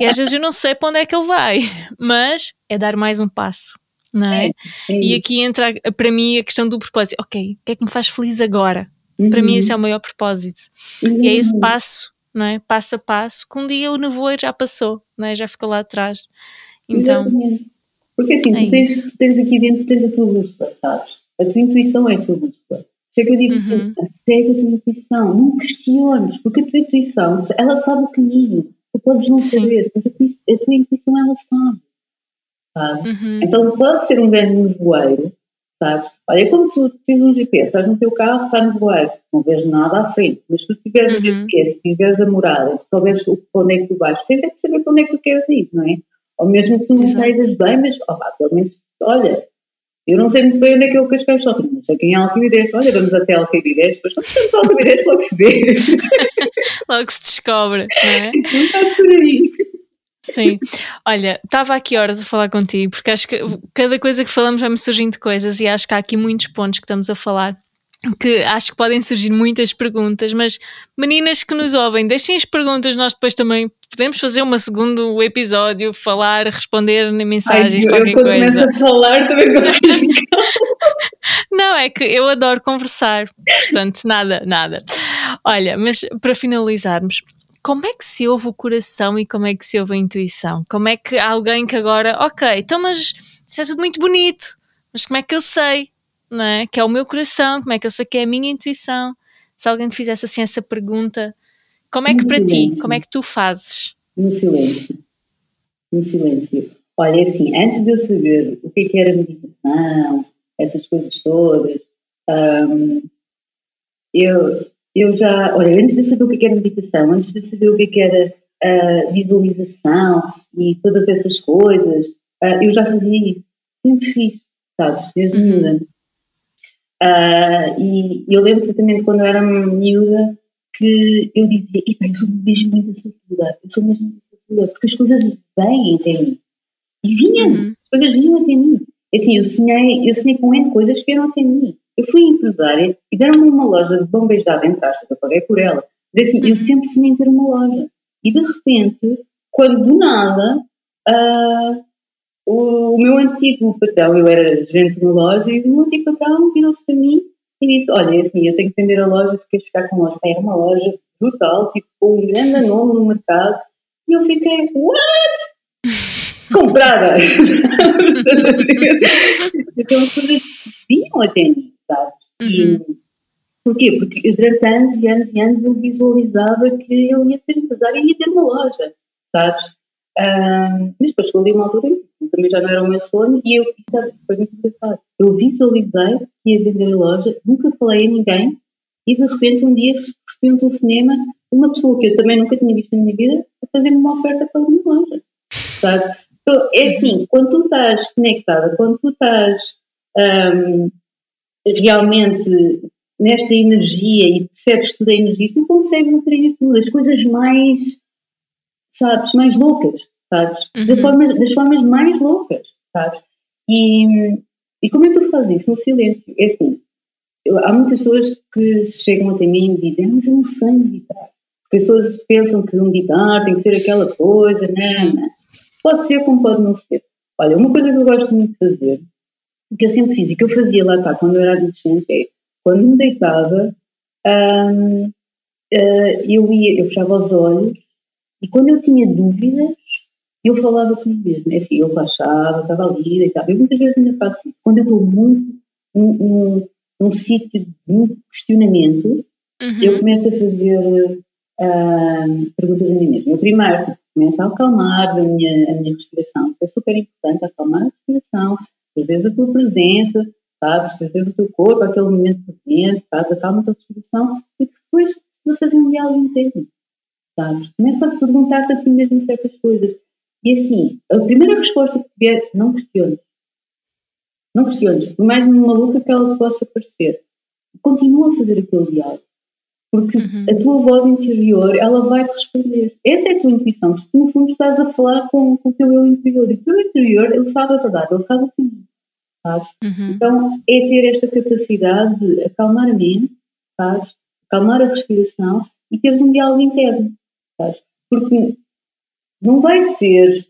A: E às vezes eu não sei para onde é que ele vai, [laughs] mas é dar mais um passo. Não é? é, é e aqui entra para mim a questão do propósito. Ok, o que é que me faz feliz agora? Uhum. Para mim esse é o maior propósito. Uhum. E é esse passo, não é? Passo a passo, que um dia o nevoeiro já passou, não é? Já ficou lá atrás. Então, Exatamente.
B: Porque assim, é tu, tens, tens, aqui dentro, tens a tua bússola, sabes? A tua intuição é a tua bússola. Se é que eu digo uhum. assim, segue a tua intuição, não questiones, porque a tua intuição, ela sabe o caminho. Tu podes não Sim. saber, mas a tua, a tua intuição ela sabe. sabe? Uhum. Então pode ser um grande nevoeiro, sabes? Olha, é como tu tens um GPS, estás no teu carro, está no voeiro, não vês nada à frente, mas se tu tiveres uhum. um GPS, se tiveres a morada, se souberes onde é que tu vais, tens é que saber para onde é que tu queres ir, não é? Ou mesmo que tu não saibas bem, mas, oh, pelo menos, olha, eu não sei muito bem onde é que é o Cascais só não sei quem é Alcavidez, olha, vamos até Alcavidez, depois quando estamos a Alcavidez logo se vê. [laughs]
A: logo se descobre, não é? [laughs]
B: Não está por aí.
A: Sim. Olha, estava aqui horas a falar contigo, porque acho que cada coisa que falamos vai me surgindo coisas e acho que há aqui muitos pontos que estamos a falar que acho que podem surgir muitas perguntas, mas meninas que nos ouvem, deixem as perguntas, nós depois também podemos fazer um segundo episódio, falar, responder mensagens, Ai, qualquer eu coisa.
B: a falar também [laughs]
A: Não, é que eu adoro conversar, portanto, nada, nada. Olha, mas para finalizarmos, como é que se ouve o coração e como é que se ouve a intuição? Como é que alguém que agora, ok, então mas isso é tudo muito bonito, mas como é que eu sei, não é? Que é o meu coração, como é que eu sei que é a minha intuição? Se alguém te fizesse assim essa pergunta, como é que no para silêncio. ti, como é que tu fazes?
B: No silêncio. No silêncio. Olha, é assim, antes de eu saber o que, é que era meditação, essas coisas todas, um, eu, eu já, olha, antes de saber o que era meditação, antes de saber o que era uh, visualização e todas essas coisas, uh, eu já fazia isso. Sempre fiz, sabes? Desde uhum. miúda. Uh, e eu lembro perfeitamente quando eu era miúda que eu dizia, eu sou mesmo muito sortuda, eu sou mesmo muito sortuda, porque as coisas vêm até mim. E vinham, uhum. as coisas vinham até mim. Assim, eu sonhei, eu sonhei com N coisas que eram até mim. Eu fui empresária e deram-me uma loja de de entre aspas, eu paguei por ela. Assim, eu uhum. sempre sonhei em ter uma loja. E de repente, quando do nada, uh, o, o, meu antigo patrão, eu era gerente de uma loja, e o meu antigo patrão virou-se para mim e disse: Olha, é assim, eu tenho que vender a loja porque queres ficar com a loja. Era uma loja brutal, tipo, com um grande nome no mercado. E eu fiquei: What? [laughs] Comprada! [laughs] então as coisas vinham até mim, sabes? Uhum. porquê? Porque durante anos e anos e anos eu visualizava que eu ia ser empresária e ia ter uma loja, sabes? Um, mas depois chegou ali uma altura também já não era o meu sonho e eu sabe, foi muito engraçado. Eu visualizei que ia vender a loja, nunca falei a ninguém e de repente um dia recebi um telefonema uma pessoa que eu também nunca tinha visto na minha vida a fazer-me uma oferta para a minha loja. Sabe? Então, é assim, quando tu estás conectada, quando tu estás um, realmente nesta energia e percebes toda a energia, tu consegues atrair tudo, as coisas mais, sabes, mais loucas, sabes? Uhum. Das, formas, das formas mais loucas, sabes? E, e como é que tu fazes isso? No silêncio. É assim, eu, há muitas pessoas que chegam até mim e dizem, ah, mas eu não sei meditar. As pessoas pensam que meditar tem que ser aquela coisa, não, não. Pode ser como pode não ser. Olha, uma coisa que eu gosto muito de fazer, que eu sempre fiz e que eu fazia lá está, quando eu era adolescente, é quando me deitava, hum, uh, eu ia, eu fechava os olhos e quando eu tinha dúvidas, eu falava comigo mesmo. É assim, eu baixava, estava ali, deitava. Eu muitas vezes ainda faço isso. Quando eu estou muito num, num, num sítio de muito questionamento, uhum. eu começo a fazer uh, perguntas a mim mesma. Eu primeiro começo a acalmar a minha, a minha respiração. É super importante acalmar a respiração, trazer a tua presença, sabes? Trazer o teu corpo, aquele momento presente, sabes? Acalma a tua respiração e depois precisa fazer um diálogo interno, sabes? Começa a perguntar-te a ti mesmo certas coisas. E assim, a primeira resposta que vier, não questiones. Não questiones, por mais maluca que ela possa parecer. Continua a fazer aquele diálogo. Porque uhum. a tua voz interior, ela vai te responder. Essa é a tua intuição. Tu, no fundo, estás a falar com, com o teu eu interior. E o teu interior, ele sabe a verdade, ele sabe o caminho. Sabes? Uhum. Então, é ter esta capacidade de acalmar a mente, sabes? acalmar a respiração e teres um diálogo interno. Sabes? Porque não vai ser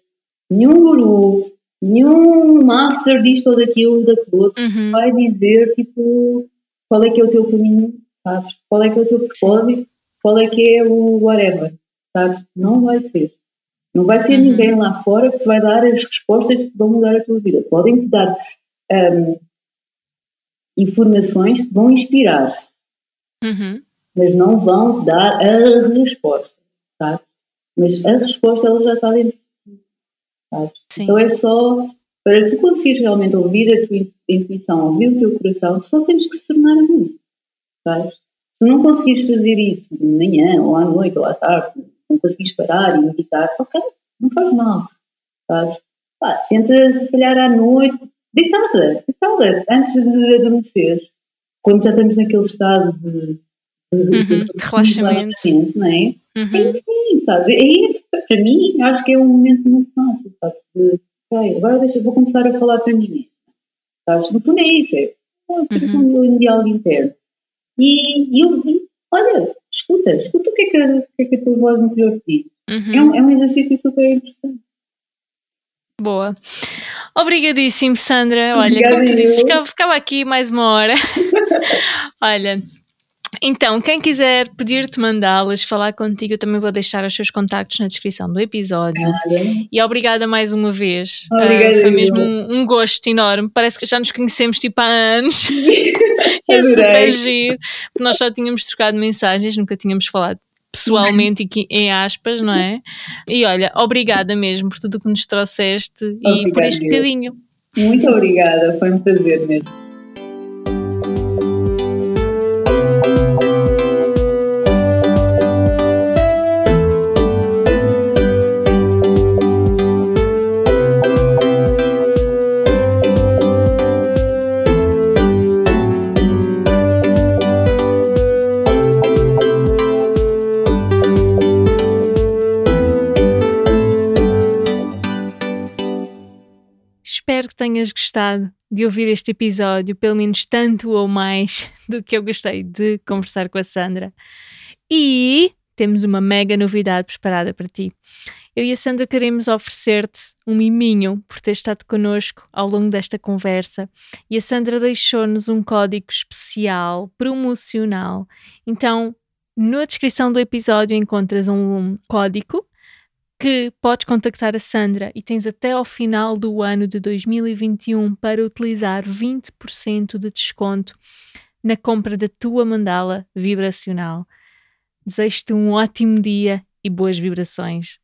B: nenhum guru, nenhum master disto ou daquilo, daquilo outro, uhum. vai dizer tipo qual é que é o teu caminho sabes? Qual é que é o teu propósito? Qual é que é o whatever, sabes? Não vai ser. Não vai ser uhum. ninguém lá fora que te vai dar as respostas que vão mudar a tua vida. Podem te dar um, informações que vão inspirar, uhum. mas não vão dar a resposta, sabes? Mas a resposta ela já está dentro de ti? Então é só para tu conseguires realmente ouvir a tua intuição, ouvir o teu coração, só tens que se tornar amigo sabes? Se não conseguires fazer isso de manhã, ou à noite, ou à tarde, não conseguires parar e meditar, ok, não faz mal, sabes? Pá, tenta, se calhar, à noite, deitada, deitada, antes de adormecer, quando já estamos naquele estado de,
A: de, uhum, de, de relaxamento,
B: não é? Uhum. É sabes? É isso, para mim, acho que é um momento muito fácil, sabes? De, ok, agora deixa, vou começar a falar para mim sabes? No fundo é isso, é, é uhum. um diálogo interno. E, eu vi, olha, escuta, escuta o que é que, a, que, é que a tua voz interior te diz. Uhum. É, um, é um exercício super interessante.
A: Boa. Obrigadíssimo, Sandra. Olha, como tu disse, ficava, ficava aqui mais uma hora. [laughs] Olha, então, quem quiser pedir-te mandá-las, falar contigo, eu também vou deixar os seus contactos na descrição do episódio. E obrigada mais uma vez.
B: Obrigada. Uh,
A: foi mesmo um, um, gosto enorme. Parece que já nos conhecemos tipo há anos. [laughs] [laughs] é super giro. Nós só tínhamos trocado mensagens, nunca tínhamos falado pessoalmente e em aspas, não é? E olha, obrigada mesmo por tudo o que nos trouxeste Obrigada, e por este bocadinho.
B: Muito obrigada, foi um prazer mesmo.
A: Tenhas gostado de ouvir este episódio, pelo menos tanto ou mais [laughs] do que eu gostei de conversar com a Sandra. E temos uma mega novidade preparada para ti. Eu e a Sandra queremos oferecer-te um miminho por ter estado connosco ao longo desta conversa e a Sandra deixou-nos um código especial, promocional. Então, na descrição do episódio encontras um código que podes contactar a Sandra e tens até ao final do ano de 2021 para utilizar 20% de desconto na compra da tua mandala vibracional. Desejo-te um ótimo dia e boas vibrações.